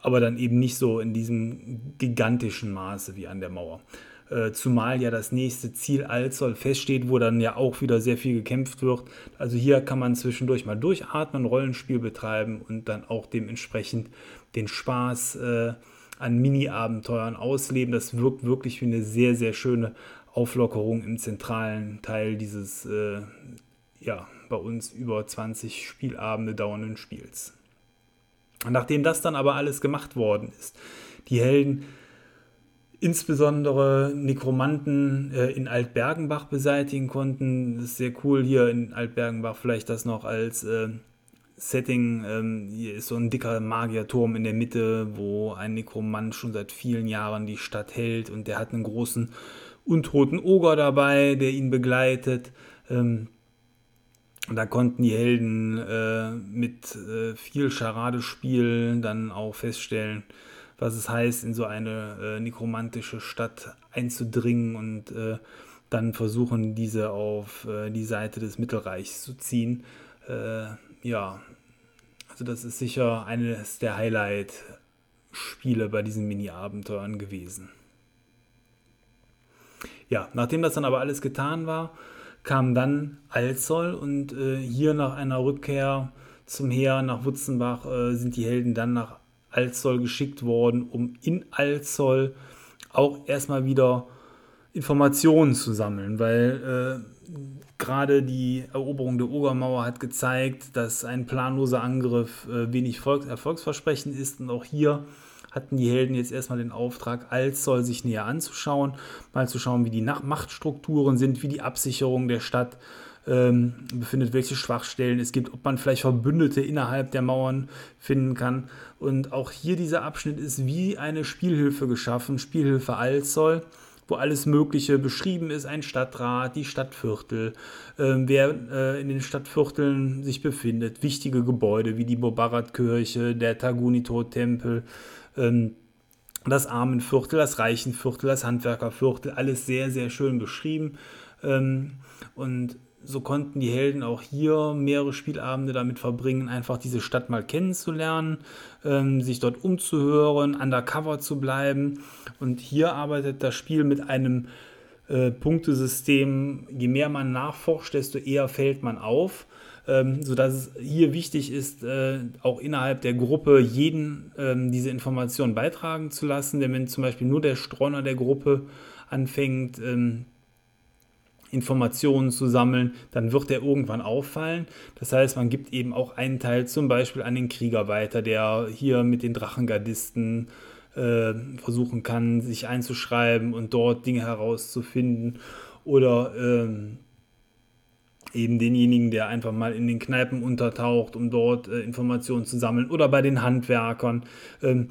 aber dann eben nicht so in diesem gigantischen Maße wie an der Mauer. Äh, zumal ja das nächste Ziel Alzoll feststeht, wo dann ja auch wieder sehr viel gekämpft wird. Also hier kann man zwischendurch mal durchatmen, Rollenspiel betreiben und dann auch dementsprechend den Spaß äh, an Mini-Abenteuern ausleben. Das wirkt wirklich wie eine sehr, sehr schöne Auflockerung im zentralen Teil dieses, äh, ja, bei uns über 20 Spielabende dauernden Spiels. Nachdem das dann aber alles gemacht worden ist, die Helden insbesondere Nekromanten äh, in Altbergenbach beseitigen konnten. Das ist sehr cool hier in Altbergenbach, vielleicht das noch als äh, Setting. Ähm, hier ist so ein dicker Magierturm in der Mitte, wo ein Nekromant schon seit vielen Jahren die Stadt hält und der hat einen großen untoten Oger dabei, der ihn begleitet. Ähm, da konnten die Helden äh, mit äh, viel Charadespiel dann auch feststellen, was es heißt, in so eine äh, nekromantische Stadt einzudringen und äh, dann versuchen, diese auf äh, die Seite des Mittelreichs zu ziehen. Ja, also das ist sicher eines der Highlight-Spiele bei diesen Mini-Abenteuern gewesen. Ja, nachdem das dann aber alles getan war, kam dann Alzoll und äh, hier nach einer Rückkehr zum Heer nach Wutzenbach äh, sind die Helden dann nach Alzoll geschickt worden, um in Alzoll auch erstmal wieder Informationen zu sammeln, weil äh, gerade die Eroberung der Ogermauer hat gezeigt, dass ein planloser Angriff äh, wenig Volks erfolgsversprechend ist und auch hier hatten die Helden jetzt erstmal den Auftrag, Alzoll sich näher anzuschauen, mal zu schauen, wie die Machtstrukturen sind, wie die Absicherung der Stadt ähm, befindet, welche Schwachstellen es gibt, ob man vielleicht Verbündete innerhalb der Mauern finden kann. Und auch hier dieser Abschnitt ist wie eine Spielhilfe geschaffen, Spielhilfe Alzoll wo alles Mögliche beschrieben ist, ein Stadtrat, die Stadtviertel, äh, wer äh, in den Stadtvierteln sich befindet, wichtige Gebäude wie die Bobarat-Kirche, der Tagunito-Tempel, ähm, das Armenviertel, das Reichenviertel, das Handwerkerviertel, alles sehr, sehr schön beschrieben. Ähm, und so konnten die Helden auch hier mehrere Spielabende damit verbringen, einfach diese Stadt mal kennenzulernen, ähm, sich dort umzuhören, undercover zu bleiben. Und hier arbeitet das Spiel mit einem äh, Punktesystem. Je mehr man nachforscht, desto eher fällt man auf. Ähm, sodass es hier wichtig ist, äh, auch innerhalb der Gruppe jeden ähm, diese Informationen beitragen zu lassen. Denn wenn zum Beispiel nur der Streuner der Gruppe anfängt, ähm, Informationen zu sammeln, dann wird er irgendwann auffallen. Das heißt, man gibt eben auch einen Teil zum Beispiel an den Krieger weiter, der hier mit den Drachengardisten äh, versuchen kann, sich einzuschreiben und dort Dinge herauszufinden. Oder ähm, eben denjenigen, der einfach mal in den Kneipen untertaucht, um dort äh, Informationen zu sammeln. Oder bei den Handwerkern. Ähm,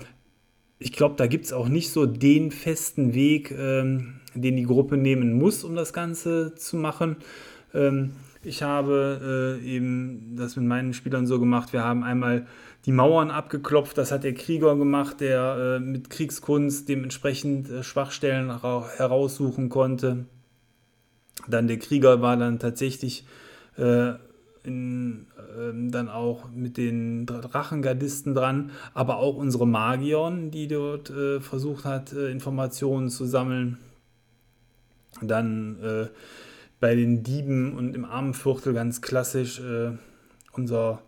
ich glaube, da gibt es auch nicht so den festen Weg, ähm, den die Gruppe nehmen muss, um das Ganze zu machen. Ähm, ich habe äh, eben das mit meinen Spielern so gemacht. Wir haben einmal die Mauern abgeklopft. Das hat der Krieger gemacht, der äh, mit Kriegskunst dementsprechend äh, Schwachstellen heraussuchen konnte. Dann der Krieger war dann tatsächlich äh, in, ähm, dann auch mit den Drachengardisten dran, aber auch unsere Magion, die dort äh, versucht hat, äh, Informationen zu sammeln. Dann äh, bei den Dieben und im Armenviertel ganz klassisch äh, unser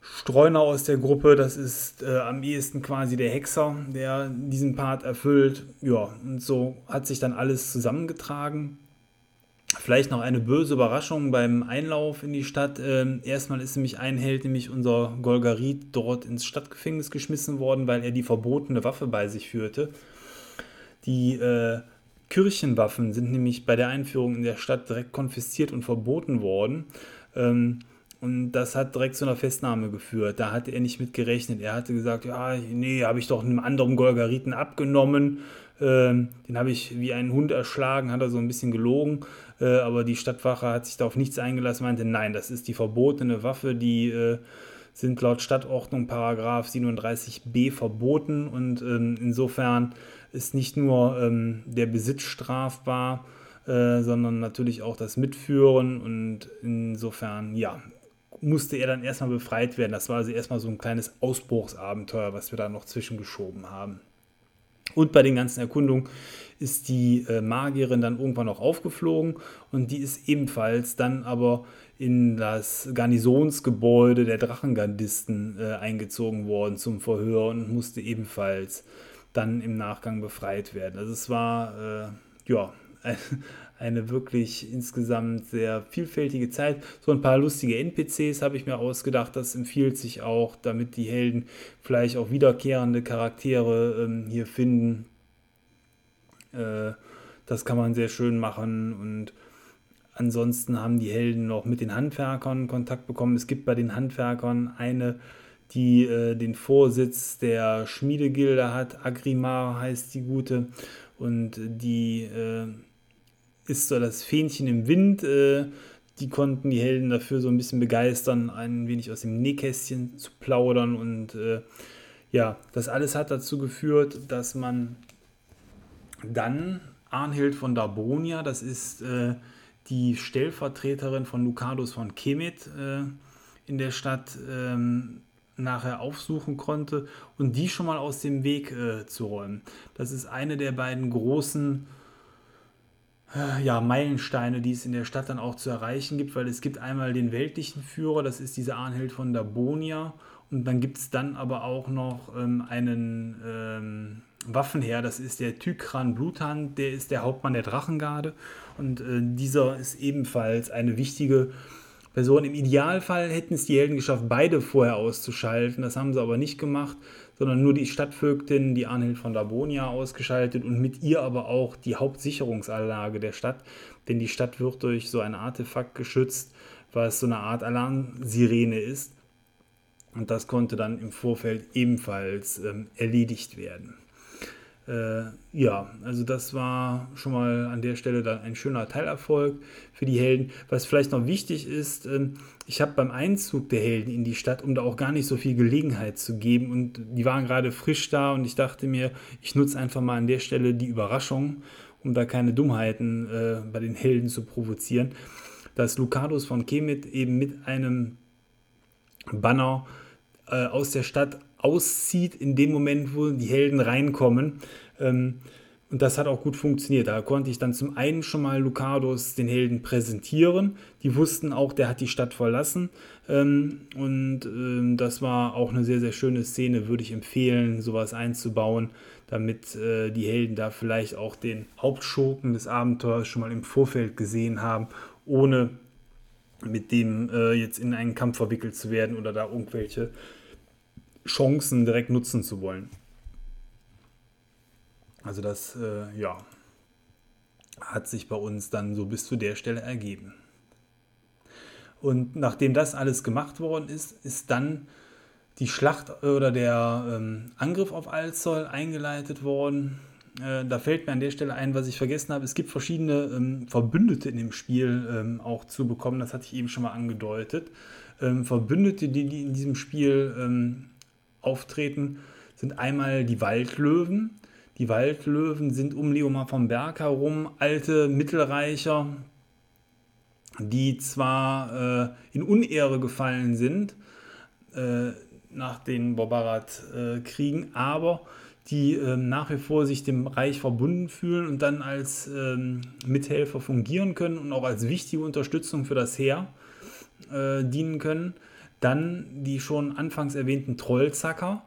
Streuner aus der Gruppe, das ist äh, am ehesten quasi der Hexer, der diesen Part erfüllt. Ja, und so hat sich dann alles zusammengetragen. Vielleicht noch eine böse Überraschung beim Einlauf in die Stadt. Ähm, erstmal ist nämlich ein Held, nämlich unser Golgarit, dort ins Stadtgefängnis geschmissen worden, weil er die verbotene Waffe bei sich führte. Die äh, Kirchenwaffen sind nämlich bei der Einführung in der Stadt direkt konfisziert und verboten worden. Ähm, und das hat direkt zu einer Festnahme geführt. Da hatte er nicht mit gerechnet. Er hatte gesagt, ja, nee, habe ich doch einem anderen Golgariten abgenommen. Ähm, den habe ich wie einen Hund erschlagen, hat er so ein bisschen gelogen. Äh, aber die Stadtwache hat sich da auf nichts eingelassen, meinte, nein, das ist die verbotene Waffe, die äh, sind laut Stadtordnung Paragraph 37b verboten und ähm, insofern ist nicht nur ähm, der Besitz strafbar, äh, sondern natürlich auch das Mitführen und insofern, ja, musste er dann erstmal befreit werden. Das war also erstmal so ein kleines Ausbruchsabenteuer, was wir da noch zwischengeschoben haben. Und bei den ganzen Erkundungen ist die äh, Magierin dann irgendwann noch aufgeflogen und die ist ebenfalls dann aber in das Garnisonsgebäude der Drachengardisten äh, eingezogen worden zum Verhör und musste ebenfalls dann im Nachgang befreit werden. Also es war äh, ja eine wirklich insgesamt sehr vielfältige Zeit. So ein paar lustige NPCs habe ich mir ausgedacht. Das empfiehlt sich auch, damit die Helden vielleicht auch wiederkehrende Charaktere ähm, hier finden. Äh, das kann man sehr schön machen und ansonsten haben die Helden noch mit den Handwerkern Kontakt bekommen. Es gibt bei den Handwerkern eine, die äh, den Vorsitz der Schmiedegilde hat. Agrimar heißt die gute und die äh, ist so das Fähnchen im Wind. Äh, die konnten die Helden dafür so ein bisschen begeistern, ein wenig aus dem Nähkästchen zu plaudern. Und äh, ja, das alles hat dazu geführt, dass man dann Arnhild von Darbonia, das ist äh, die Stellvertreterin von Lucadus von Kemet äh, in der Stadt, ähm, nachher aufsuchen konnte und die schon mal aus dem Weg äh, zu räumen. Das ist eine der beiden großen äh, ja, Meilensteine, die es in der Stadt dann auch zu erreichen gibt, weil es gibt einmal den weltlichen Führer, das ist dieser Arnhild von Dabonia, und dann gibt es dann aber auch noch ähm, einen ähm, Waffenherr, das ist der Tykran Bluthand, der ist der Hauptmann der Drachengarde und äh, dieser ist ebenfalls eine wichtige Person. Im Idealfall hätten es die Helden geschafft, beide vorher auszuschalten, das haben sie aber nicht gemacht, sondern nur die Stadtvögtin, die Arnhild von Dabonia, ausgeschaltet und mit ihr aber auch die Hauptsicherungsanlage der Stadt, denn die Stadt wird durch so ein Artefakt geschützt, was so eine Art Alarmsirene ist. Und das konnte dann im Vorfeld ebenfalls ähm, erledigt werden. Äh, ja, also das war schon mal an der Stelle dann ein schöner Teilerfolg für die Helden. Was vielleicht noch wichtig ist, äh, ich habe beim Einzug der Helden in die Stadt, um da auch gar nicht so viel Gelegenheit zu geben, und die waren gerade frisch da und ich dachte mir, ich nutze einfach mal an der Stelle die Überraschung, um da keine Dummheiten äh, bei den Helden zu provozieren. dass Lucados von Kemet eben mit einem Banner äh, aus der Stadt auszieht, in dem Moment, wo die Helden reinkommen. Ähm, und das hat auch gut funktioniert. Da konnte ich dann zum einen schon mal Lucados den Helden präsentieren. Die wussten auch, der hat die Stadt verlassen. Ähm, und ähm, das war auch eine sehr, sehr schöne Szene. Würde ich empfehlen, sowas einzubauen, damit äh, die Helden da vielleicht auch den Hauptschurken des Abenteuers schon mal im Vorfeld gesehen haben, ohne mit dem äh, jetzt in einen Kampf verwickelt zu werden oder da irgendwelche Chancen direkt nutzen zu wollen. Also das, äh, ja, hat sich bei uns dann so bis zu der Stelle ergeben. Und nachdem das alles gemacht worden ist, ist dann die Schlacht oder der ähm, Angriff auf Alzoll eingeleitet worden. Äh, da fällt mir an der Stelle ein, was ich vergessen habe. Es gibt verschiedene ähm, Verbündete in dem Spiel ähm, auch zu bekommen. Das hatte ich eben schon mal angedeutet. Ähm, Verbündete, die, die, in diesem Spiel ähm, auftreten, sind einmal die Waldlöwen. Die Waldlöwen sind um Leomar vom Berg herum alte Mittelreicher, die zwar äh, in Unehre gefallen sind äh, nach den Borbarat-Kriegen, äh, aber die ähm, nach wie vor sich dem Reich verbunden fühlen und dann als ähm, Mithelfer fungieren können und auch als wichtige Unterstützung für das Heer äh, dienen können. Dann die schon anfangs erwähnten Trollzacker.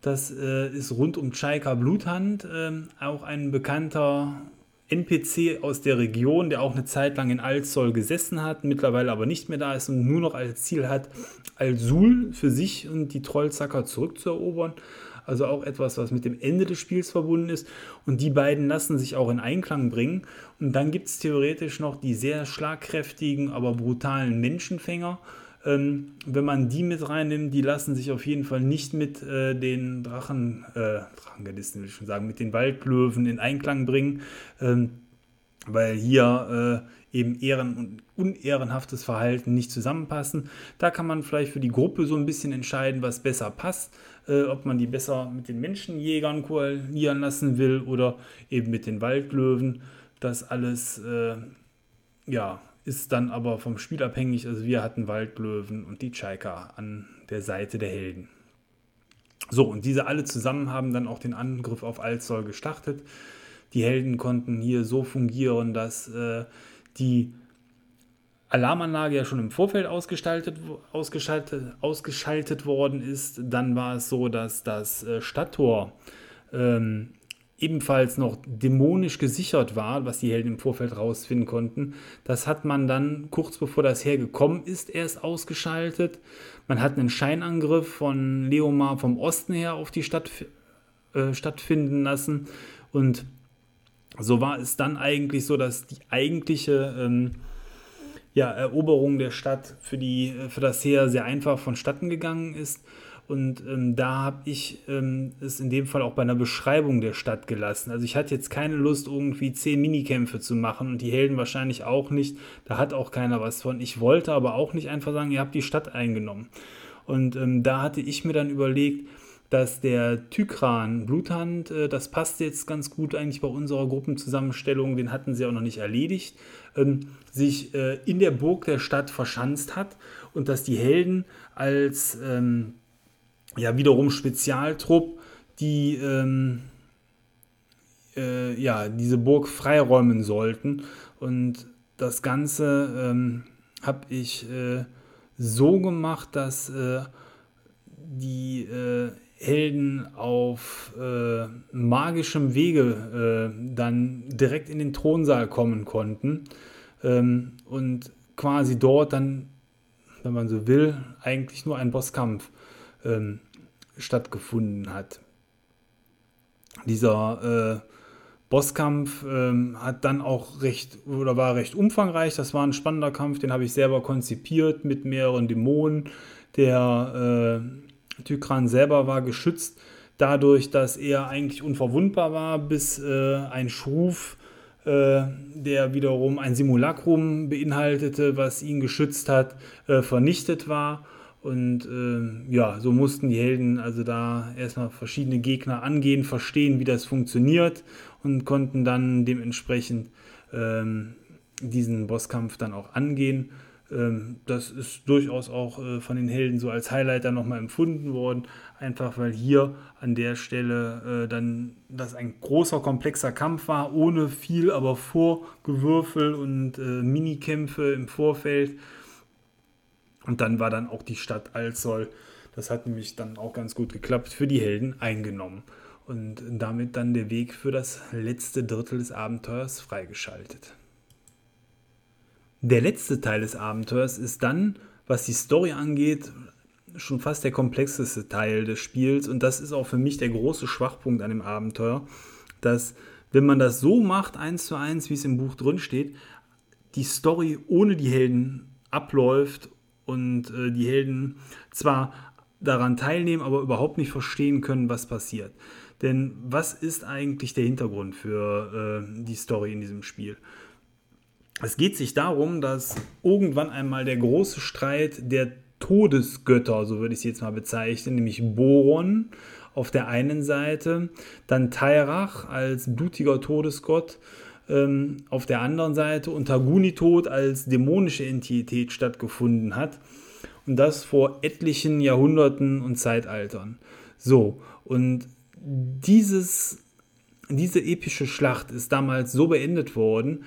Das äh, ist rund um Chaika Bluthand äh, auch ein bekannter NPC aus der Region, der auch eine Zeit lang in Alzol gesessen hat, mittlerweile aber nicht mehr da ist und nur noch als Ziel hat, Alsul für sich und die Trollzacker zurückzuerobern. Also auch etwas, was mit dem Ende des Spiels verbunden ist. Und die beiden lassen sich auch in Einklang bringen. Und dann gibt es theoretisch noch die sehr schlagkräftigen, aber brutalen Menschenfänger. Ähm, wenn man die mit reinnimmt, die lassen sich auf jeden Fall nicht mit äh, den Drachen, äh, Drachengardisten will ich schon sagen, mit den Waldlöwen in Einklang bringen, ähm, weil hier äh, eben ehren- und unehrenhaftes Verhalten nicht zusammenpassen. Da kann man vielleicht für die Gruppe so ein bisschen entscheiden, was besser passt, äh, ob man die besser mit den Menschenjägern koalieren lassen will oder eben mit den Waldlöwen. Das alles, äh, ja, ist dann aber vom Spiel abhängig. Also wir hatten Waldlöwen und die Chaika an der Seite der Helden. So, und diese alle zusammen haben dann auch den Angriff auf Alzol gestartet. Die Helden konnten hier so fungieren, dass äh, die Alarmanlage ja schon im Vorfeld ausgestaltet, ausgeschaltet, ausgeschaltet worden ist. Dann war es so, dass das äh, Stadttor ähm, ebenfalls noch dämonisch gesichert war, was die Helden im Vorfeld rausfinden konnten. Das hat man dann kurz bevor das Heer gekommen ist, erst ausgeschaltet. Man hat einen Scheinangriff von Leomar vom Osten her auf die Stadt äh, stattfinden lassen. Und so war es dann eigentlich so, dass die eigentliche ähm, ja, Eroberung der Stadt für, die, äh, für das Heer sehr einfach vonstatten gegangen ist. Und ähm, da habe ich ähm, es in dem Fall auch bei einer Beschreibung der Stadt gelassen. Also ich hatte jetzt keine Lust, irgendwie zehn Minikämpfe zu machen und die Helden wahrscheinlich auch nicht. Da hat auch keiner was von. Ich wollte aber auch nicht einfach sagen, ihr habt die Stadt eingenommen. Und ähm, da hatte ich mir dann überlegt, dass der Tykran Bluthand, äh, das passt jetzt ganz gut eigentlich bei unserer Gruppenzusammenstellung, den hatten sie auch noch nicht erledigt, ähm, sich äh, in der Burg der Stadt verschanzt hat und dass die Helden als ähm, ja wiederum Spezialtrupp, die ähm, äh, ja diese Burg freiräumen sollten. Und das Ganze ähm, habe ich äh, so gemacht, dass äh, die äh, Helden auf äh, magischem Wege äh, dann direkt in den Thronsaal kommen konnten ähm, und quasi dort dann, wenn man so will, eigentlich nur ein Bosskampf ähm, stattgefunden hat. Dieser äh, Bosskampf ähm, hat dann auch recht oder war recht umfangreich. Das war ein spannender Kampf, den habe ich selber konzipiert mit mehreren Dämonen. Der äh, Tykran selber war geschützt dadurch, dass er eigentlich unverwundbar war, bis äh, ein Schruf, äh, der wiederum ein Simulacrum beinhaltete, was ihn geschützt hat, äh, vernichtet war. Und äh, ja, so mussten die Helden also da erstmal verschiedene Gegner angehen, verstehen, wie das funktioniert und konnten dann dementsprechend ähm, diesen Bosskampf dann auch angehen. Ähm, das ist durchaus auch äh, von den Helden so als Highlight dann nochmal empfunden worden, einfach weil hier an der Stelle äh, dann das ein großer, komplexer Kampf war, ohne viel, aber Vorgewürfel und äh, Minikämpfe im Vorfeld. Und dann war dann auch die Stadt Alzol, das hat nämlich dann auch ganz gut geklappt, für die Helden eingenommen. Und damit dann der Weg für das letzte Drittel des Abenteuers freigeschaltet. Der letzte Teil des Abenteuers ist dann, was die Story angeht, schon fast der komplexeste Teil des Spiels und das ist auch für mich der große Schwachpunkt an dem Abenteuer, dass wenn man das so macht, eins zu eins, wie es im Buch drin steht, die Story ohne die Helden abläuft und äh, die Helden zwar daran teilnehmen, aber überhaupt nicht verstehen können, was passiert. Denn was ist eigentlich der Hintergrund für äh, die Story in diesem Spiel? Es geht sich darum, dass irgendwann einmal der große Streit der Todesgötter, so würde ich es jetzt mal bezeichnen, nämlich Boron auf der einen Seite, dann Tairach als blutiger Todesgott ähm, auf der anderen Seite und Tagunitod als dämonische Entität stattgefunden hat. Und das vor etlichen Jahrhunderten und Zeitaltern. So, und dieses, diese epische Schlacht ist damals so beendet worden,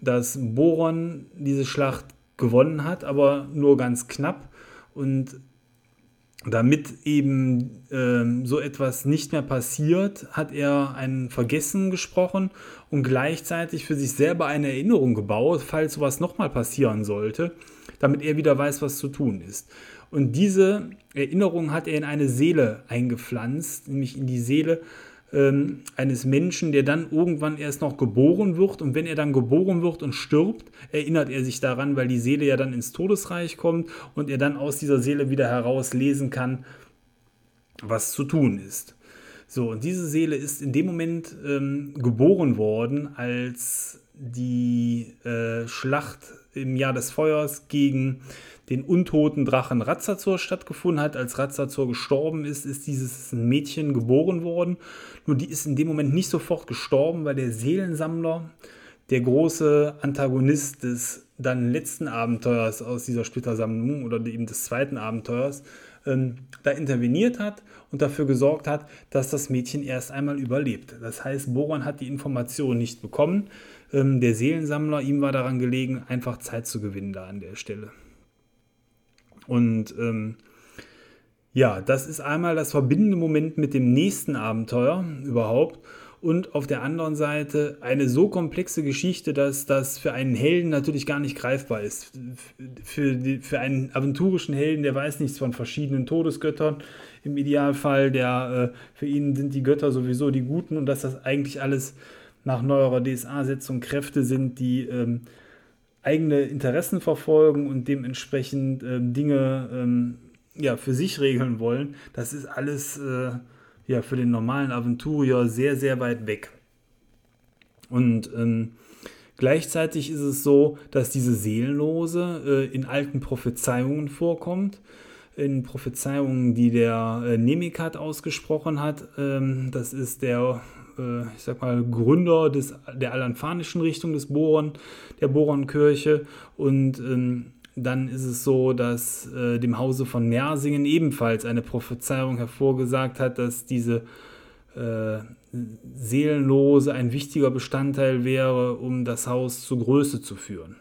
dass Boron diese Schlacht gewonnen hat, aber nur ganz knapp. Und damit eben äh, so etwas nicht mehr passiert, hat er ein Vergessen gesprochen und gleichzeitig für sich selber eine Erinnerung gebaut, falls sowas nochmal passieren sollte, damit er wieder weiß, was zu tun ist. Und diese Erinnerung hat er in eine Seele eingepflanzt, nämlich in die Seele ähm, eines Menschen, der dann irgendwann erst noch geboren wird. Und wenn er dann geboren wird und stirbt, erinnert er sich daran, weil die Seele ja dann ins Todesreich kommt und er dann aus dieser Seele wieder heraus lesen kann, was zu tun ist. So, und diese Seele ist in dem Moment ähm, geboren worden, als die äh, Schlacht im Jahr des Feuers gegen den untoten Drachen Razzazor stattgefunden hat. Als Razzazor gestorben ist, ist dieses Mädchen geboren worden. Nur die ist in dem Moment nicht sofort gestorben, weil der Seelensammler, der große Antagonist des dann letzten Abenteuers aus dieser Splittersammlung oder eben des zweiten Abenteuers, ähm, da interveniert hat und dafür gesorgt hat, dass das Mädchen erst einmal überlebt. Das heißt, Boron hat die Information nicht bekommen. Ähm, der Seelensammler, ihm war daran gelegen, einfach Zeit zu gewinnen da an der Stelle. Und ähm, ja, das ist einmal das verbindende Moment mit dem nächsten Abenteuer überhaupt. Und auf der anderen Seite eine so komplexe Geschichte, dass das für einen Helden natürlich gar nicht greifbar ist. Für, die, für einen aventurischen Helden, der weiß nichts von verschiedenen Todesgöttern im Idealfall, der äh, für ihn sind die Götter sowieso die Guten und dass das eigentlich alles nach neuerer DSA-Setzung Kräfte sind, die ähm, eigene Interessen verfolgen und dementsprechend ähm, Dinge ähm, ja, für sich regeln wollen, das ist alles äh, ja, für den normalen Aventurier sehr, sehr weit weg. Und ähm, gleichzeitig ist es so, dass diese Seelenlose äh, in alten Prophezeiungen vorkommt. In Prophezeiungen, die der äh, Nemikat ausgesprochen hat. Ähm, das ist der äh, ich sag mal, Gründer des, der alanfanischen Richtung des Boron, der Boronkirche. Und ähm, dann ist es so, dass äh, dem Hause von Mersingen ebenfalls eine Prophezeiung hervorgesagt hat, dass diese äh, Seelenlose ein wichtiger Bestandteil wäre, um das Haus zur Größe zu führen.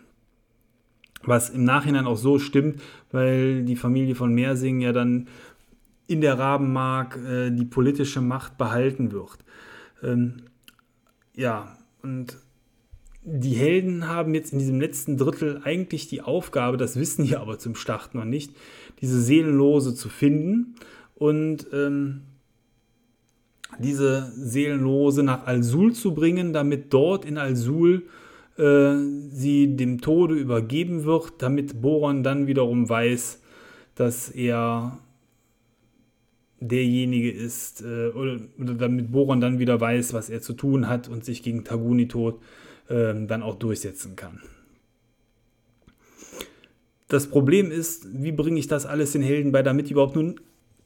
Was im Nachhinein auch so stimmt, weil die Familie von Mersingen ja dann in der Rabenmark äh, die politische Macht behalten wird. Ähm, ja, und die Helden haben jetzt in diesem letzten Drittel eigentlich die Aufgabe, das wissen die aber zum Start noch nicht, diese Seelenlose zu finden. Und ähm, diese Seelenlose nach Al-Sul zu bringen, damit dort in Al-Sul äh, sie dem Tode übergeben wird, damit Boron dann wiederum weiß, dass er derjenige ist, äh, oder, oder, damit Boron dann wieder weiß, was er zu tun hat und sich gegen Taguni-Tod äh, dann auch durchsetzen kann. Das Problem ist, wie bringe ich das alles den Helden bei, damit die überhaupt nur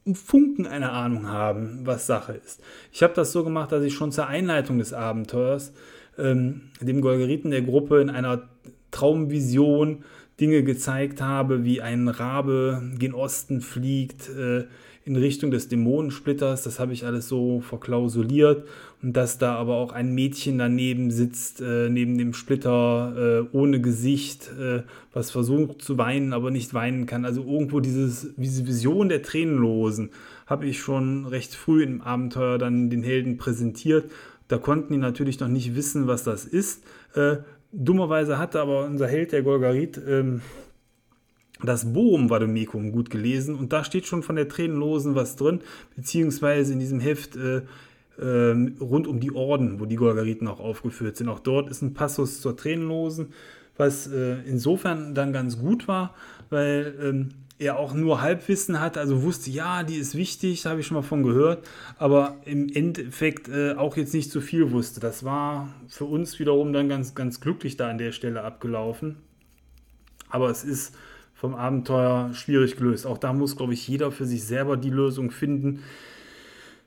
einen Funken eine Ahnung haben, was Sache ist. Ich habe das so gemacht, dass ich schon zur Einleitung des Abenteuers ähm, dem Golgeriten der Gruppe in einer Traumvision Dinge gezeigt habe, wie ein Rabe gen Osten fliegt, äh, in Richtung des Dämonensplitters. Das habe ich alles so verklausuliert. Und dass da aber auch ein Mädchen daneben sitzt, äh, neben dem Splitter, äh, ohne Gesicht, äh, was versucht zu weinen, aber nicht weinen kann. Also irgendwo dieses, diese Vision der Tränenlosen habe ich schon recht früh im Abenteuer dann den Helden präsentiert. Da konnten die natürlich noch nicht wissen, was das ist. Äh, dummerweise hatte aber unser Held, der Golgarit, ähm, das Boom Vademecum gut gelesen und da steht schon von der Tränenlosen was drin, beziehungsweise in diesem Heft äh, äh, rund um die Orden, wo die Golgariten auch aufgeführt sind. Auch dort ist ein Passus zur Tränenlosen, was äh, insofern dann ganz gut war, weil ähm, er auch nur Halbwissen hatte, also wusste, ja, die ist wichtig, habe ich schon mal von gehört, aber im Endeffekt äh, auch jetzt nicht so viel wusste. Das war für uns wiederum dann ganz, ganz glücklich da an der Stelle abgelaufen. Aber es ist vom Abenteuer schwierig gelöst. Auch da muss, glaube ich, jeder für sich selber die Lösung finden,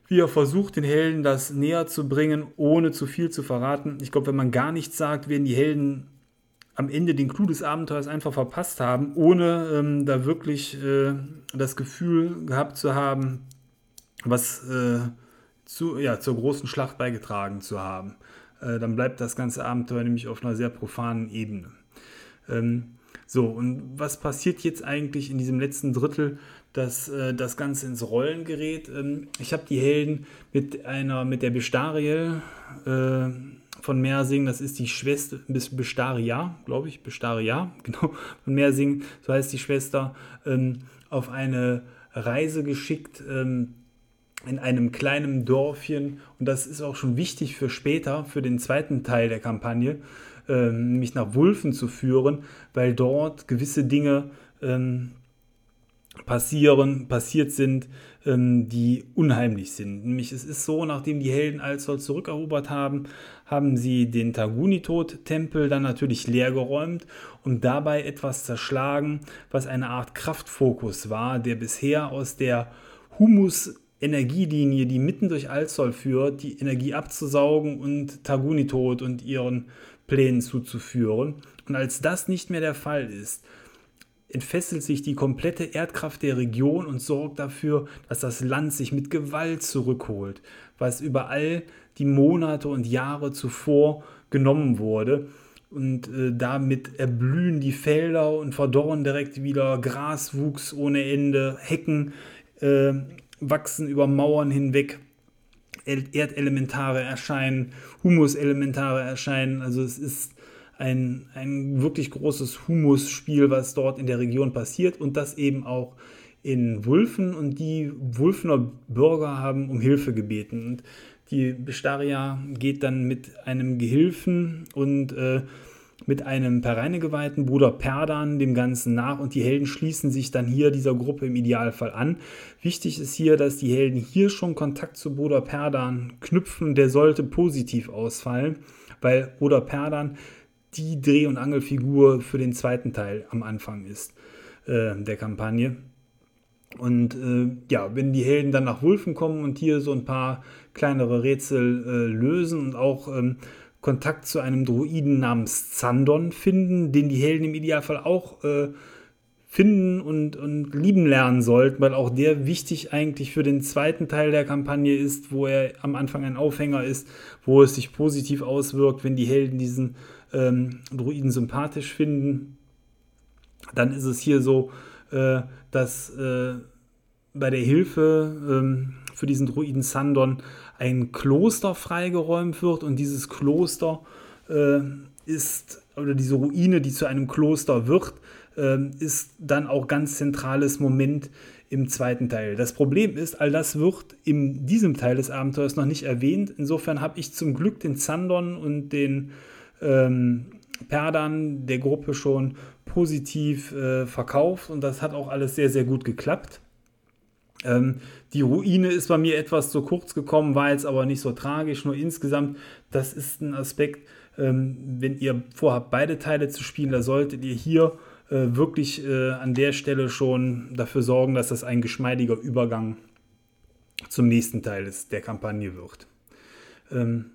wie er versucht, den Helden das näher zu bringen, ohne zu viel zu verraten. Ich glaube, wenn man gar nichts sagt, werden die Helden am Ende den Clou des Abenteuers einfach verpasst haben, ohne ähm, da wirklich äh, das Gefühl gehabt zu haben, was äh, zu, ja, zur großen Schlacht beigetragen zu haben. Äh, dann bleibt das ganze Abenteuer nämlich auf einer sehr profanen Ebene. Ähm, so, und was passiert jetzt eigentlich in diesem letzten Drittel, dass äh, das Ganze ins Rollen gerät? Ähm, ich habe die Helden mit einer, mit der Bestariel äh, von Mersing, das ist die Schwester, Bestaria, glaube ich, Bestaria, genau, von Mersing, so heißt die Schwester, ähm, auf eine Reise geschickt ähm, in einem kleinen Dörfchen. Und das ist auch schon wichtig für später, für den zweiten Teil der Kampagne ähm, nämlich nach Wulfen zu führen, weil dort gewisse Dinge ähm, passieren, passiert sind, ähm, die unheimlich sind. Nämlich es ist so, nachdem die Helden Alzol zurückerobert haben, haben sie den Tagunitot-Tempel dann natürlich leergeräumt und dabei etwas zerschlagen, was eine Art Kraftfokus war, der bisher aus der Humus Energielinie, die mitten durch Alzol führt, die Energie abzusaugen und Tagunitot und ihren Plänen zuzuführen. Und als das nicht mehr der Fall ist, entfesselt sich die komplette Erdkraft der Region und sorgt dafür, dass das Land sich mit Gewalt zurückholt, was überall die Monate und Jahre zuvor genommen wurde. Und äh, damit erblühen die Felder und verdorren direkt wieder. Gras wuchs ohne Ende, Hecken äh, wachsen über Mauern hinweg. Erdelementare erscheinen, Humuselementare erscheinen. Also es ist ein, ein wirklich großes Humusspiel, was dort in der Region passiert und das eben auch in Wulfen und die Wulfener Bürger haben um Hilfe gebeten. Und die Bestaria geht dann mit einem Gehilfen und äh, mit einem Pereinegeweihten, Bruder Perdan, dem Ganzen nach und die Helden schließen sich dann hier dieser Gruppe im Idealfall an. Wichtig ist hier, dass die Helden hier schon Kontakt zu Bruder Perdan knüpfen, der sollte positiv ausfallen, weil Bruder Perdan die Dreh- und Angelfigur für den zweiten Teil am Anfang ist äh, der Kampagne. Und äh, ja, wenn die Helden dann nach Wulfen kommen und hier so ein paar kleinere Rätsel äh, lösen und auch ähm, Kontakt zu einem Druiden namens Zandon finden, den die Helden im Idealfall auch äh, finden und, und lieben lernen sollten, weil auch der wichtig eigentlich für den zweiten Teil der Kampagne ist, wo er am Anfang ein Aufhänger ist, wo es sich positiv auswirkt, wenn die Helden diesen ähm, Druiden sympathisch finden. Dann ist es hier so, äh, dass äh, bei der Hilfe ähm, für diesen Druiden Sandon ein Kloster freigeräumt wird und dieses Kloster äh, ist, oder diese Ruine, die zu einem Kloster wird, äh, ist dann auch ganz zentrales Moment im zweiten Teil. Das Problem ist, all das wird in diesem Teil des Abenteuers noch nicht erwähnt. Insofern habe ich zum Glück den Zandon und den ähm, Perdan der Gruppe schon positiv äh, verkauft und das hat auch alles sehr, sehr gut geklappt. Ähm, die Ruine ist bei mir etwas zu kurz gekommen, war jetzt aber nicht so tragisch. Nur insgesamt, das ist ein Aspekt, ähm, wenn ihr vorhabt, beide Teile zu spielen, da solltet ihr hier äh, wirklich äh, an der Stelle schon dafür sorgen, dass das ein geschmeidiger Übergang zum nächsten Teil des, der Kampagne wird. Ähm,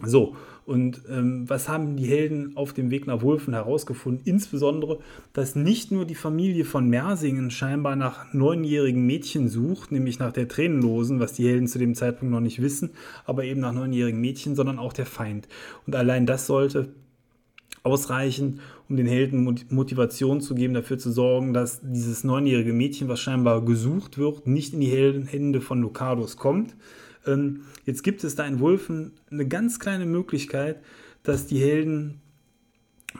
So, und ähm, was haben die Helden auf dem Weg nach Wulfen herausgefunden? Insbesondere, dass nicht nur die Familie von Mersingen scheinbar nach neunjährigen Mädchen sucht, nämlich nach der Tränenlosen, was die Helden zu dem Zeitpunkt noch nicht wissen, aber eben nach neunjährigen Mädchen, sondern auch der Feind. Und allein das sollte ausreichen, um den Helden Motivation zu geben, dafür zu sorgen, dass dieses neunjährige Mädchen, was scheinbar gesucht wird, nicht in die Hände von Lucados kommt. Ähm, jetzt gibt es da in Wulfen eine ganz kleine Möglichkeit, dass die Helden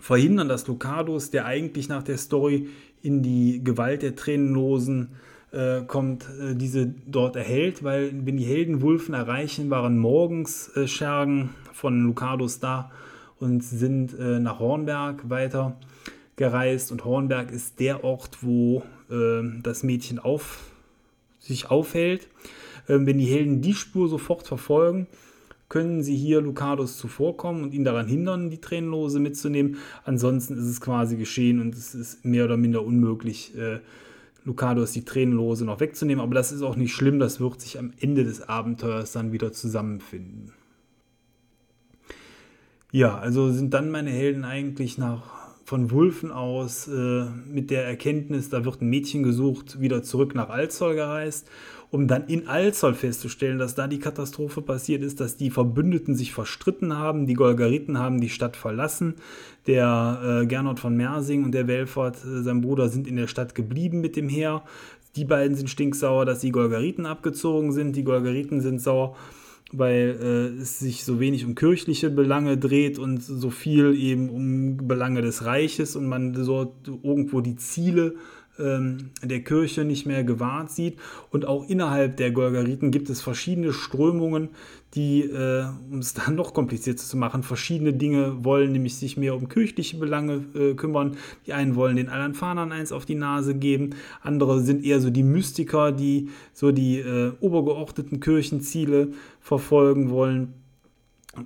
verhindern, dass Lucados, der eigentlich nach der Story in die Gewalt der Tränenlosen äh, kommt, äh, diese dort erhält, weil wenn die Helden Wulfen erreichen, waren morgens äh, Schergen von Lucados da und sind äh, nach Hornberg weiter gereist. Und Hornberg ist der Ort, wo äh, das Mädchen auf, sich aufhält. Ähm, wenn die Helden die Spur sofort verfolgen, können sie hier Lucados zuvorkommen und ihn daran hindern, die Tränenlose mitzunehmen. Ansonsten ist es quasi geschehen und es ist mehr oder minder unmöglich, äh, Lucados die Tränenlose noch wegzunehmen. Aber das ist auch nicht schlimm, das wird sich am Ende des Abenteuers dann wieder zusammenfinden. Ja, also sind dann meine Helden eigentlich nach von Wulfen aus äh, mit der Erkenntnis, da wird ein Mädchen gesucht, wieder zurück nach Alzoll gereist, um dann in Alzoll festzustellen, dass da die Katastrophe passiert ist, dass die Verbündeten sich verstritten haben, die Golgariten haben die Stadt verlassen, der äh, Gernot von Mersing und der Welfort, äh, sein Bruder, sind in der Stadt geblieben mit dem Heer. Die beiden sind stinksauer, dass die Golgariten abgezogen sind, die Golgariten sind sauer weil äh, es sich so wenig um kirchliche Belange dreht und so viel eben um Belange des Reiches und man so irgendwo die Ziele ähm, der Kirche nicht mehr gewahrt sieht. Und auch innerhalb der Golgariten gibt es verschiedene Strömungen, die, äh, um es dann noch komplizierter zu machen, verschiedene Dinge wollen, nämlich sich mehr um kirchliche Belange äh, kümmern. Die einen wollen den Alanfanern eins auf die Nase geben, andere sind eher so die Mystiker, die so die äh, obergeordneten Kirchenziele verfolgen wollen.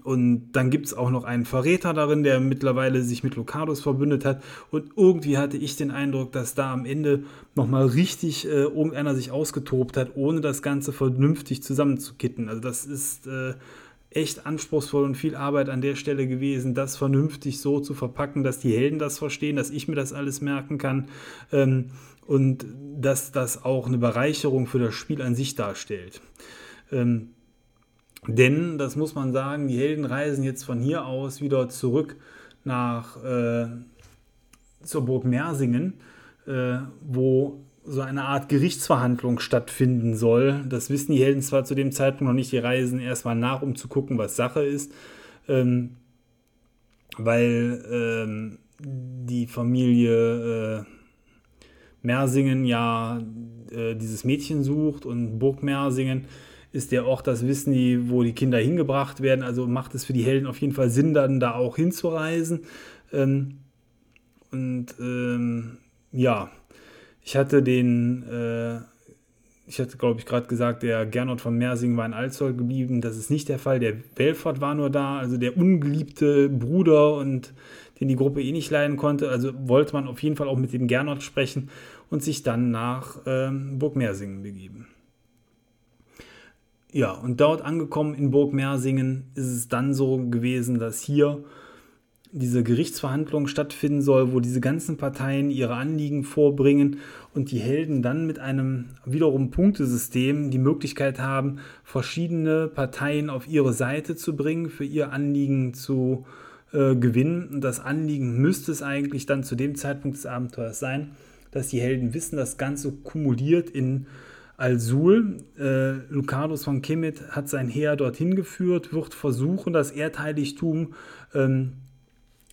Und dann gibt es auch noch einen Verräter darin, der mittlerweile sich mit Locados verbündet hat. Und irgendwie hatte ich den Eindruck, dass da am Ende nochmal richtig äh, irgendeiner sich ausgetobt hat, ohne das Ganze vernünftig zusammenzukitten. Also das ist äh, echt anspruchsvoll und viel Arbeit an der Stelle gewesen, das vernünftig so zu verpacken, dass die Helden das verstehen, dass ich mir das alles merken kann. Ähm, und dass das auch eine Bereicherung für das Spiel an sich darstellt. Ähm, denn, das muss man sagen, die Helden reisen jetzt von hier aus wieder zurück nach äh, zur Burg Mersingen, äh, wo so eine Art Gerichtsverhandlung stattfinden soll. Das wissen die Helden zwar zu dem Zeitpunkt noch nicht, die reisen erstmal nach, um zu gucken, was Sache ist, ähm, weil ähm, die Familie äh, Mersingen ja äh, dieses Mädchen sucht und Burg Mersingen ist der Ort, das wissen die, wo die Kinder hingebracht werden. Also macht es für die Helden auf jeden Fall Sinn, dann da auch hinzureisen. Ähm, und ähm, ja, ich hatte den, äh, ich hatte glaube ich gerade gesagt, der Gernot von Mersing war in Alzoll geblieben. Das ist nicht der Fall. Der Belfort war nur da, also der ungeliebte Bruder und den die Gruppe eh nicht leiden konnte. Also wollte man auf jeden Fall auch mit dem Gernot sprechen und sich dann nach ähm, Burg Mersingen begeben. Ja, und dort angekommen in Burg Mersingen ist es dann so gewesen, dass hier diese Gerichtsverhandlung stattfinden soll, wo diese ganzen Parteien ihre Anliegen vorbringen und die Helden dann mit einem wiederum Punktesystem die Möglichkeit haben, verschiedene Parteien auf ihre Seite zu bringen, für ihr Anliegen zu äh, gewinnen. Und das Anliegen müsste es eigentlich dann zu dem Zeitpunkt des Abenteuers sein, dass die Helden wissen, das Ganze kumuliert in Al-Sul. Äh, Lucanus von Kemet hat sein Heer dorthin geführt, wird versuchen, das Erdheiligtum ähm,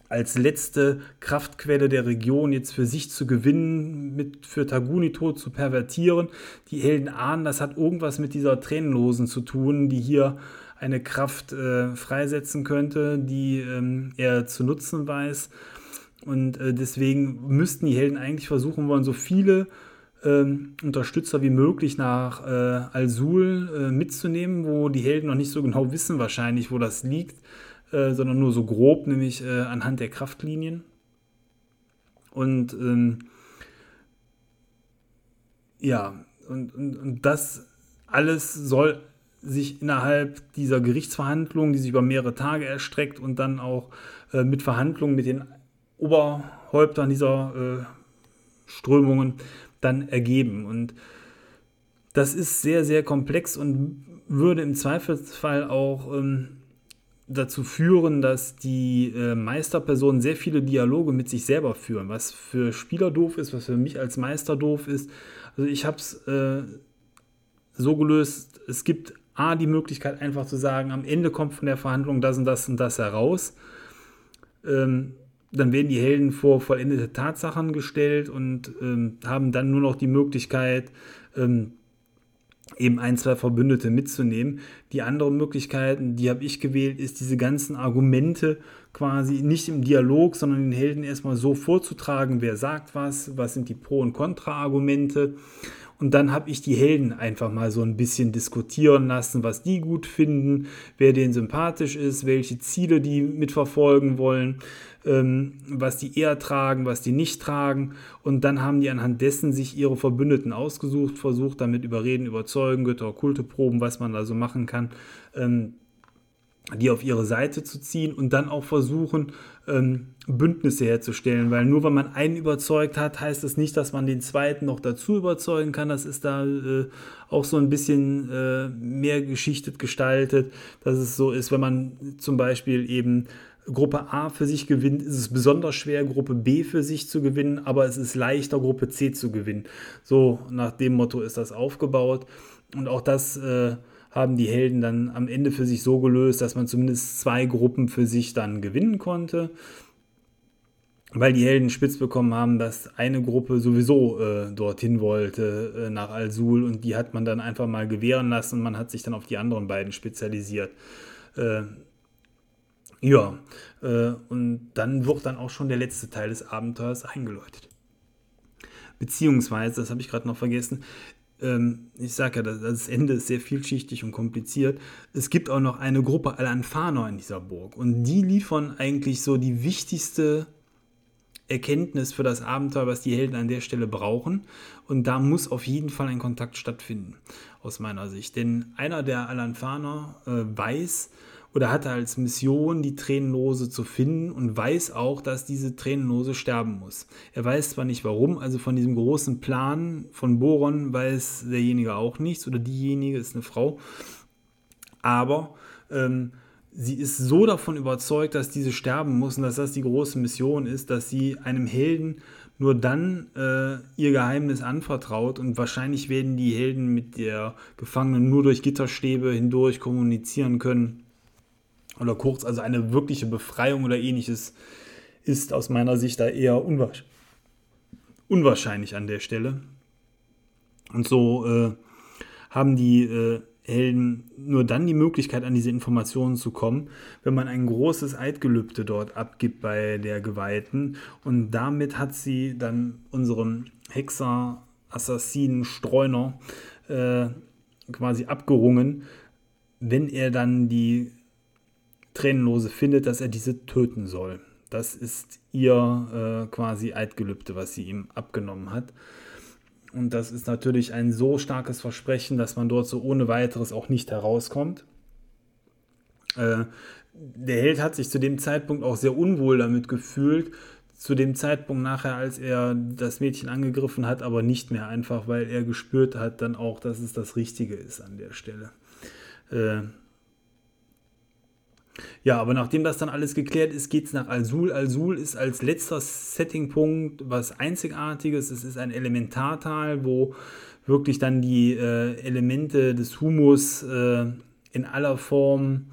als letzte Kraftquelle der Region jetzt für sich zu gewinnen, mit für Tagunito zu pervertieren. Die Helden ahnen, das hat irgendwas mit dieser Tränenlosen zu tun, die hier eine Kraft äh, freisetzen könnte, die ähm, er zu nutzen weiß. Und äh, deswegen müssten die Helden eigentlich versuchen wollen, so viele ähm, Unterstützer wie möglich nach äh, Al-Sul äh, mitzunehmen, wo die Helden noch nicht so genau wissen wahrscheinlich, wo das liegt, äh, sondern nur so grob, nämlich äh, anhand der Kraftlinien. Und ähm, ja, und, und, und das alles soll sich innerhalb dieser Gerichtsverhandlung, die sich über mehrere Tage erstreckt und dann auch äh, mit Verhandlungen mit den Oberhäuptern dieser äh, Strömungen dann ergeben. Und das ist sehr, sehr komplex und würde im Zweifelsfall auch ähm, dazu führen, dass die äh, Meisterpersonen sehr viele Dialoge mit sich selber führen, was für Spieler doof ist, was für mich als Meister doof ist. Also ich habe es äh, so gelöst, es gibt A, die Möglichkeit einfach zu sagen, am Ende kommt von der Verhandlung das und das und das heraus. Ähm, dann werden die Helden vor vollendete Tatsachen gestellt und ähm, haben dann nur noch die Möglichkeit, ähm, eben ein, zwei Verbündete mitzunehmen. Die andere Möglichkeit, die habe ich gewählt, ist diese ganzen Argumente quasi nicht im Dialog, sondern den Helden erstmal so vorzutragen, wer sagt was, was sind die Pro- und Kontra-Argumente und dann habe ich die Helden einfach mal so ein bisschen diskutieren lassen, was die gut finden, wer denen sympathisch ist, welche Ziele die mitverfolgen wollen, was die eher tragen, was die nicht tragen. Und dann haben die anhand dessen sich ihre Verbündeten ausgesucht, versucht damit überreden, überzeugen, Götter, Kulte proben, was man da so machen kann. Ähm, die auf ihre Seite zu ziehen und dann auch versuchen, ähm, Bündnisse herzustellen, weil nur wenn man einen überzeugt hat, heißt es das nicht, dass man den zweiten noch dazu überzeugen kann. Das ist da äh, auch so ein bisschen äh, mehr geschichtet gestaltet, dass es so ist, wenn man zum Beispiel eben Gruppe A für sich gewinnt, ist es besonders schwer, Gruppe B für sich zu gewinnen, aber es ist leichter, Gruppe C zu gewinnen. So nach dem Motto ist das aufgebaut. Und auch das äh, haben die Helden dann am Ende für sich so gelöst, dass man zumindest zwei Gruppen für sich dann gewinnen konnte. Weil die Helden spitz bekommen haben, dass eine Gruppe sowieso äh, dorthin wollte, äh, nach Al-Sul, und die hat man dann einfach mal gewähren lassen und man hat sich dann auf die anderen beiden spezialisiert. Ja, äh, und dann wird dann auch schon der letzte Teil des Abenteuers eingeläutet. Beziehungsweise, das habe ich gerade noch vergessen, ähm, ich sage ja, das, das, Ende ist sehr vielschichtig und kompliziert. Es gibt auch noch eine Gruppe Al-Anfaner in dieser Burg und die liefern eigentlich so die wichtigste Erkenntnis für das Abenteuer, was die Helden an der Stelle brauchen. Und da muss auf jeden Fall ein Kontakt stattfinden, aus meiner Sicht. Denn einer der Al-Anfaner äh, weiß, oder hat er als Mission, die Tränenlose zu finden und weiß auch, dass diese Tränenlose sterben muss. Er weiß zwar nicht warum, also von diesem großen Plan von Boron weiß derjenige auch nichts oder diejenige ist eine Frau, aber ähm, sie ist so davon überzeugt, dass diese sterben muss und dass das die große Mission ist, dass sie einem Helden nur dann äh, ihr Geheimnis anvertraut und wahrscheinlich werden die Helden mit der Gefangenen nur durch Gitterstäbe hindurch kommunizieren können oder kurz, also eine wirkliche Befreiung oder ähnliches ist aus meiner Sicht da eher unwahrscheinlich an der Stelle. Und so äh, haben die äh, Helden nur dann die Möglichkeit, an diese Informationen zu kommen, wenn man ein großes Eidgelübde dort abgibt bei der Geweihten. Und damit hat sie dann unserem Hexer, Assassinen, Streuner äh, quasi abgerungen, wenn er dann die Tränenlose findet, dass er diese töten soll. Das ist ihr äh, quasi Eidgelübde, was sie ihm abgenommen hat. Und das ist natürlich ein so starkes Versprechen, dass man dort so ohne weiteres auch nicht herauskommt. Äh, der Held hat sich zu dem Zeitpunkt auch sehr unwohl damit gefühlt. Zu dem Zeitpunkt nachher, als er das Mädchen angegriffen hat, aber nicht mehr einfach, weil er gespürt hat dann auch, dass es das Richtige ist an der Stelle. Äh, ja, aber nachdem das dann alles geklärt ist, geht es nach Al-Sul. Al-Sul ist als letzter Settingpunkt was Einzigartiges. Es ist ein Elementartal, wo wirklich dann die äh, Elemente des Humus äh, in aller Form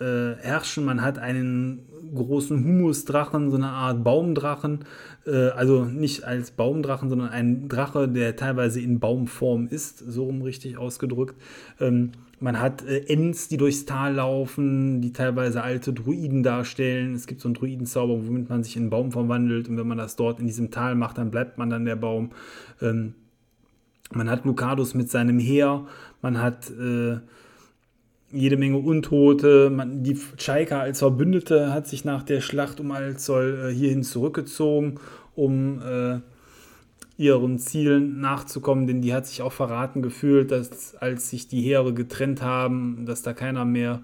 äh, herrschen. Man hat einen großen Humusdrachen, so eine Art Baumdrachen. Äh, also nicht als Baumdrachen, sondern ein Drache, der teilweise in Baumform ist, so rum richtig ausgedrückt. Ähm, man hat äh, Ents, die durchs Tal laufen, die teilweise alte Druiden darstellen. Es gibt so einen Druidenzauber, womit man sich in einen Baum verwandelt. Und wenn man das dort in diesem Tal macht, dann bleibt man dann der Baum. Ähm, man hat Lucadus mit seinem Heer. Man hat äh, jede Menge Untote. Man, die Chaika als Verbündete hat sich nach der Schlacht um Alzol äh, hierhin zurückgezogen, um äh, ihren Zielen nachzukommen, denn die hat sich auch verraten gefühlt, dass als sich die Heere getrennt haben, dass da keiner mehr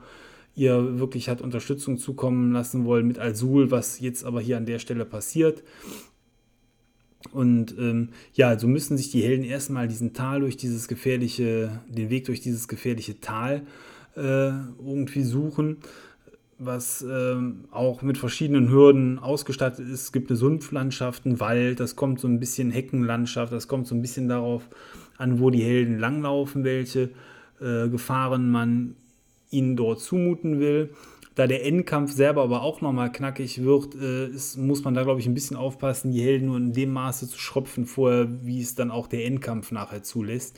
ihr wirklich hat Unterstützung zukommen lassen wollen mit Al-Sul, was jetzt aber hier an der Stelle passiert. Und ähm, ja, so müssen sich die Helden erstmal diesen Tal durch dieses gefährliche, den Weg durch dieses gefährliche Tal äh, irgendwie suchen was äh, auch mit verschiedenen Hürden ausgestattet ist. Es gibt eine Sumpflandschaft, einen Wald, das kommt so ein bisschen Heckenlandschaft, das kommt so ein bisschen darauf an, wo die Helden langlaufen, welche äh, Gefahren man ihnen dort zumuten will. Da der Endkampf selber aber auch nochmal knackig wird, äh, ist, muss man da, glaube ich, ein bisschen aufpassen, die Helden nur in dem Maße zu schröpfen vorher, wie es dann auch der Endkampf nachher zulässt.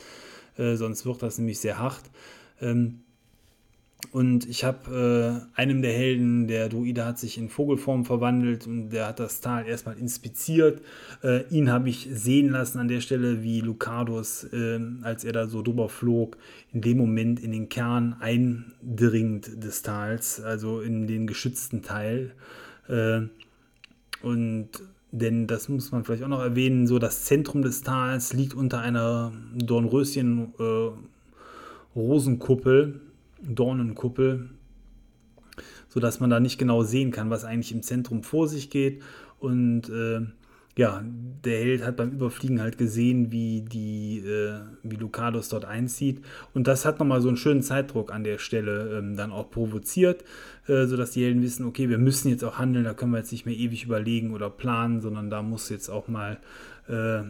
Äh, sonst wird das nämlich sehr hart. Ähm, und ich habe äh, einem der Helden, der Druide hat sich in Vogelform verwandelt und der hat das Tal erstmal inspiziert. Äh, ihn habe ich sehen lassen an der Stelle, wie Lucados, äh, als er da so drüber flog, in dem Moment in den Kern eindringt des Tals, also in den geschützten Teil. Äh, und denn das muss man vielleicht auch noch erwähnen, so das Zentrum des Tals liegt unter einer Dornröschen-Rosenkuppel äh, Dornenkuppel, sodass man da nicht genau sehen kann, was eigentlich im Zentrum vor sich geht. Und äh, ja, der Held hat beim Überfliegen halt gesehen, wie die, äh, wie Lucados dort einzieht. Und das hat nochmal so einen schönen Zeitdruck an der Stelle ähm, dann auch provoziert, äh, sodass die Helden wissen, okay, wir müssen jetzt auch handeln, da können wir jetzt nicht mehr ewig überlegen oder planen, sondern da muss jetzt auch mal äh,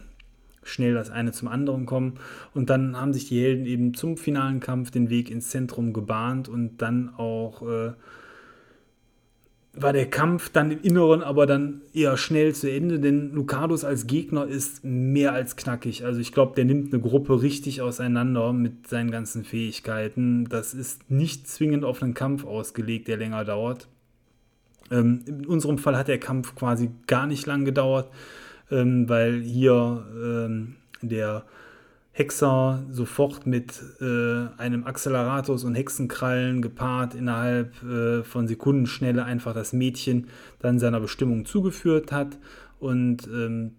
schnell das eine zum anderen kommen. Und dann haben sich die Helden eben zum finalen Kampf den Weg ins Zentrum gebahnt und dann auch äh, war der Kampf dann im Inneren aber dann eher schnell zu Ende, denn Lucados als Gegner ist mehr als knackig. Also ich glaube, der nimmt eine Gruppe richtig auseinander mit seinen ganzen Fähigkeiten. Das ist nicht zwingend auf einen Kampf ausgelegt, der länger dauert. Ähm, in unserem Fall hat der Kampf quasi gar nicht lang gedauert ähm, weil hier ähm, der Hexer sofort mit äh, einem Acceleratus und Hexenkrallen gepaart innerhalb äh, von Sekundenschnelle einfach das Mädchen dann seiner Bestimmung zugeführt hat und ähm,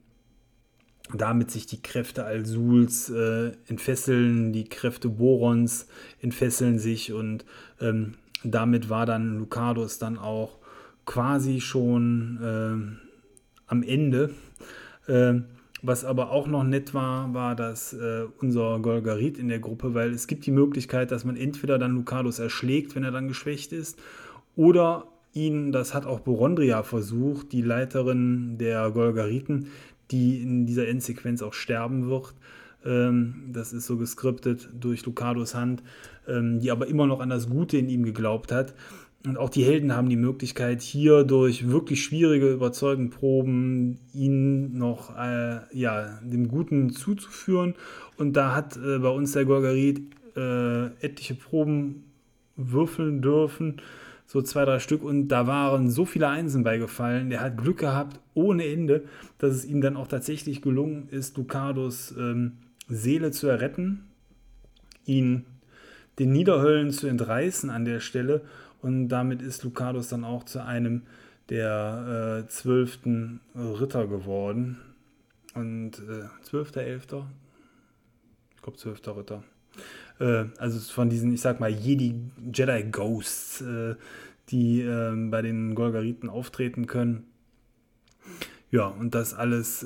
damit sich die Kräfte Alsuls äh, entfesseln, die Kräfte Borons entfesseln sich und ähm, damit war dann Lucados dann auch quasi schon ähm, am Ende ähm, was aber auch noch nett war, war, dass äh, unser Golgarit in der Gruppe, weil es gibt die Möglichkeit, dass man entweder dann Lucados erschlägt, wenn er dann geschwächt ist, oder ihn, das hat auch Borondria versucht, die Leiterin der Golgariten, die in dieser Endsequenz auch sterben wird. Ähm, das ist so geskriptet durch Lucados Hand, ähm, die aber immer noch an das Gute in ihm geglaubt hat. Und auch die Helden haben die Möglichkeit, hier durch wirklich schwierige Überzeugenproben ihn noch äh, ja, dem Guten zuzuführen. Und da hat äh, bei uns der Gorgarit äh, etliche Proben würfeln dürfen, so zwei, drei Stück. Und da waren so viele Einsen beigefallen. Der hat Glück gehabt ohne Ende, dass es ihm dann auch tatsächlich gelungen ist, Lucados ähm, Seele zu erretten, ihn den Niederhöllen zu entreißen an der Stelle und damit ist Lucados dann auch zu einem der äh, zwölften Ritter geworden. Und äh, zwölfter, elfter? Ich glaube zwölfter Ritter. Äh, also von diesen, ich sag mal, Jedi Jedi Ghosts, äh, die ähm, bei den Golgariten auftreten können. Ja, und das alles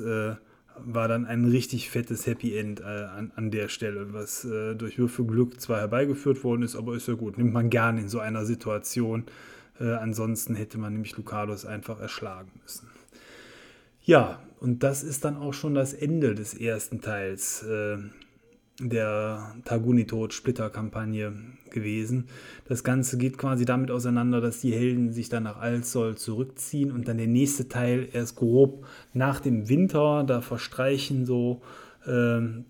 war dann ein richtig fettes Happy End äh, an, an der Stelle, was äh, durch Würfelglück zwar herbeigeführt worden ist, aber ist ja gut, nimmt man gerne in so einer Situation. Äh, ansonsten hätte man nämlich Lucados einfach erschlagen müssen. Ja, und das ist dann auch schon das Ende des ersten Teils. Der Taguni-Tod-Splitter-Kampagne gewesen. Das Ganze geht quasi damit auseinander, dass die Helden sich dann nach Alsol zurückziehen und dann der nächste Teil erst grob nach dem Winter, da verstreichen so ähm,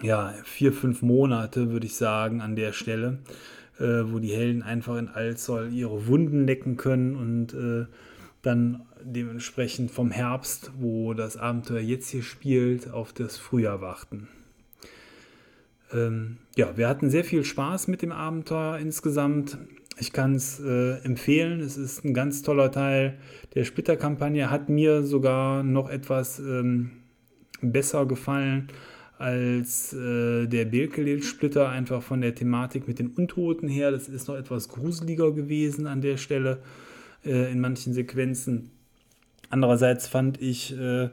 ja, vier, fünf Monate, würde ich sagen, an der Stelle, äh, wo die Helden einfach in Alsol ihre Wunden lecken können und äh, dann dementsprechend vom Herbst, wo das Abenteuer jetzt hier spielt, auf das Frühjahr warten. Ähm, ja, wir hatten sehr viel Spaß mit dem Abenteuer insgesamt. Ich kann es äh, empfehlen. Es ist ein ganz toller Teil der Splitterkampagne. Hat mir sogar noch etwas ähm, besser gefallen als äh, der Belkelel-Splitter, einfach von der Thematik mit den Untoten her. Das ist noch etwas gruseliger gewesen an der Stelle äh, in manchen Sequenzen. Andererseits fand ich, äh,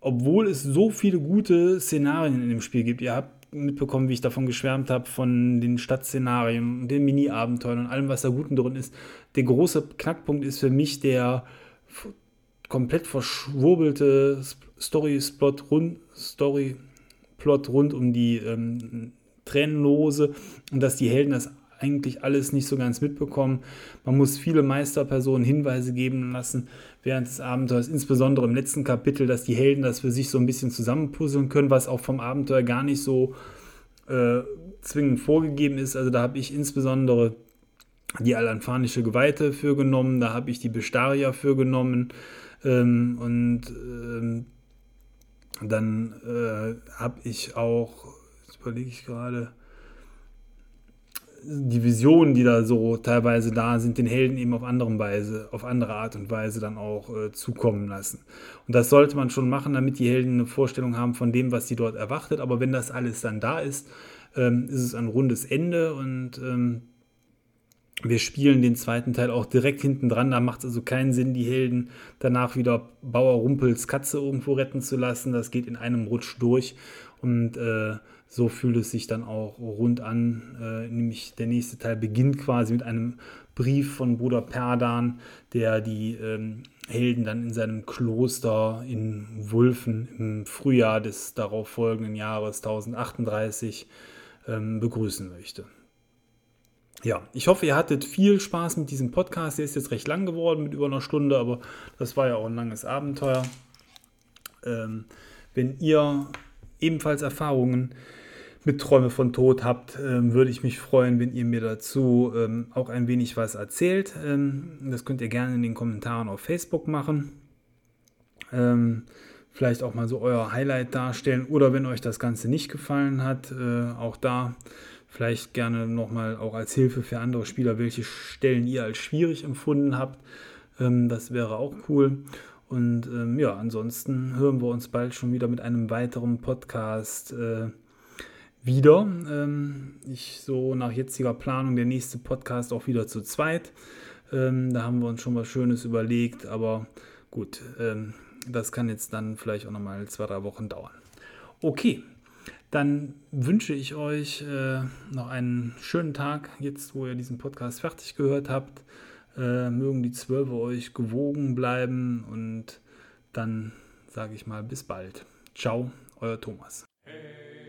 obwohl es so viele gute Szenarien in dem Spiel gibt, ihr habt mitbekommen, wie ich davon geschwärmt habe, von den Stadtszenarien, den Mini-Abenteuern und allem, was da Guten drin ist. Der große Knackpunkt ist für mich der komplett verschwurbelte Story-Plot rund, Story rund um die ähm, Tränenlose und dass die Helden das eigentlich alles nicht so ganz mitbekommen. Man muss viele Meisterpersonen Hinweise geben lassen während des Abenteuers, insbesondere im letzten Kapitel, dass die Helden das für sich so ein bisschen zusammenpuzzeln können, was auch vom Abenteuer gar nicht so äh, zwingend vorgegeben ist. Also da habe ich insbesondere die alanfanische Geweihte für genommen, da habe ich die Bestaria für genommen ähm, und ähm, dann äh, habe ich auch, jetzt überlege ich gerade, die Visionen, die da so teilweise da sind, den Helden eben auf andere Weise, auf andere Art und Weise dann auch äh, zukommen lassen. Und das sollte man schon machen, damit die Helden eine Vorstellung haben von dem, was sie dort erwartet. Aber wenn das alles dann da ist, ähm, ist es ein rundes Ende und ähm, wir spielen den zweiten Teil auch direkt hinten dran. Da macht es also keinen Sinn, die Helden danach wieder Bauer Rumpels Katze irgendwo retten zu lassen. Das geht in einem Rutsch durch. Und äh, so fühlt es sich dann auch rund an. Äh, nämlich der nächste Teil beginnt quasi mit einem Brief von Bruder Perdan, der die ähm, Helden dann in seinem Kloster in Wulfen im Frühjahr des darauf folgenden Jahres 1038 ähm, begrüßen möchte. Ja, ich hoffe, ihr hattet viel Spaß mit diesem Podcast. Der ist jetzt recht lang geworden, mit über einer Stunde, aber das war ja auch ein langes Abenteuer. Ähm, wenn ihr ebenfalls Erfahrungen mit Träume von Tod habt, ähm, würde ich mich freuen, wenn ihr mir dazu ähm, auch ein wenig was erzählt. Ähm, das könnt ihr gerne in den Kommentaren auf Facebook machen. Vielleicht auch mal so euer Highlight darstellen oder wenn euch das Ganze nicht gefallen hat, äh, auch da Vielleicht gerne nochmal auch als Hilfe für andere Spieler, welche Stellen ihr als schwierig empfunden habt. Das wäre auch cool. Und ähm, ja, ansonsten hören wir uns bald schon wieder mit einem weiteren Podcast äh, wieder. Ähm, ich so nach jetziger Planung der nächste Podcast auch wieder zu zweit. Ähm, da haben wir uns schon was Schönes überlegt, aber gut, ähm, das kann jetzt dann vielleicht auch nochmal zwei, drei Wochen dauern. Okay, dann wünsche ich euch äh, noch einen schönen Tag, jetzt wo ihr diesen Podcast fertig gehört habt. Äh, mögen die Zwölfe euch gewogen bleiben und dann sage ich mal bis bald. Ciao, euer Thomas. Hey.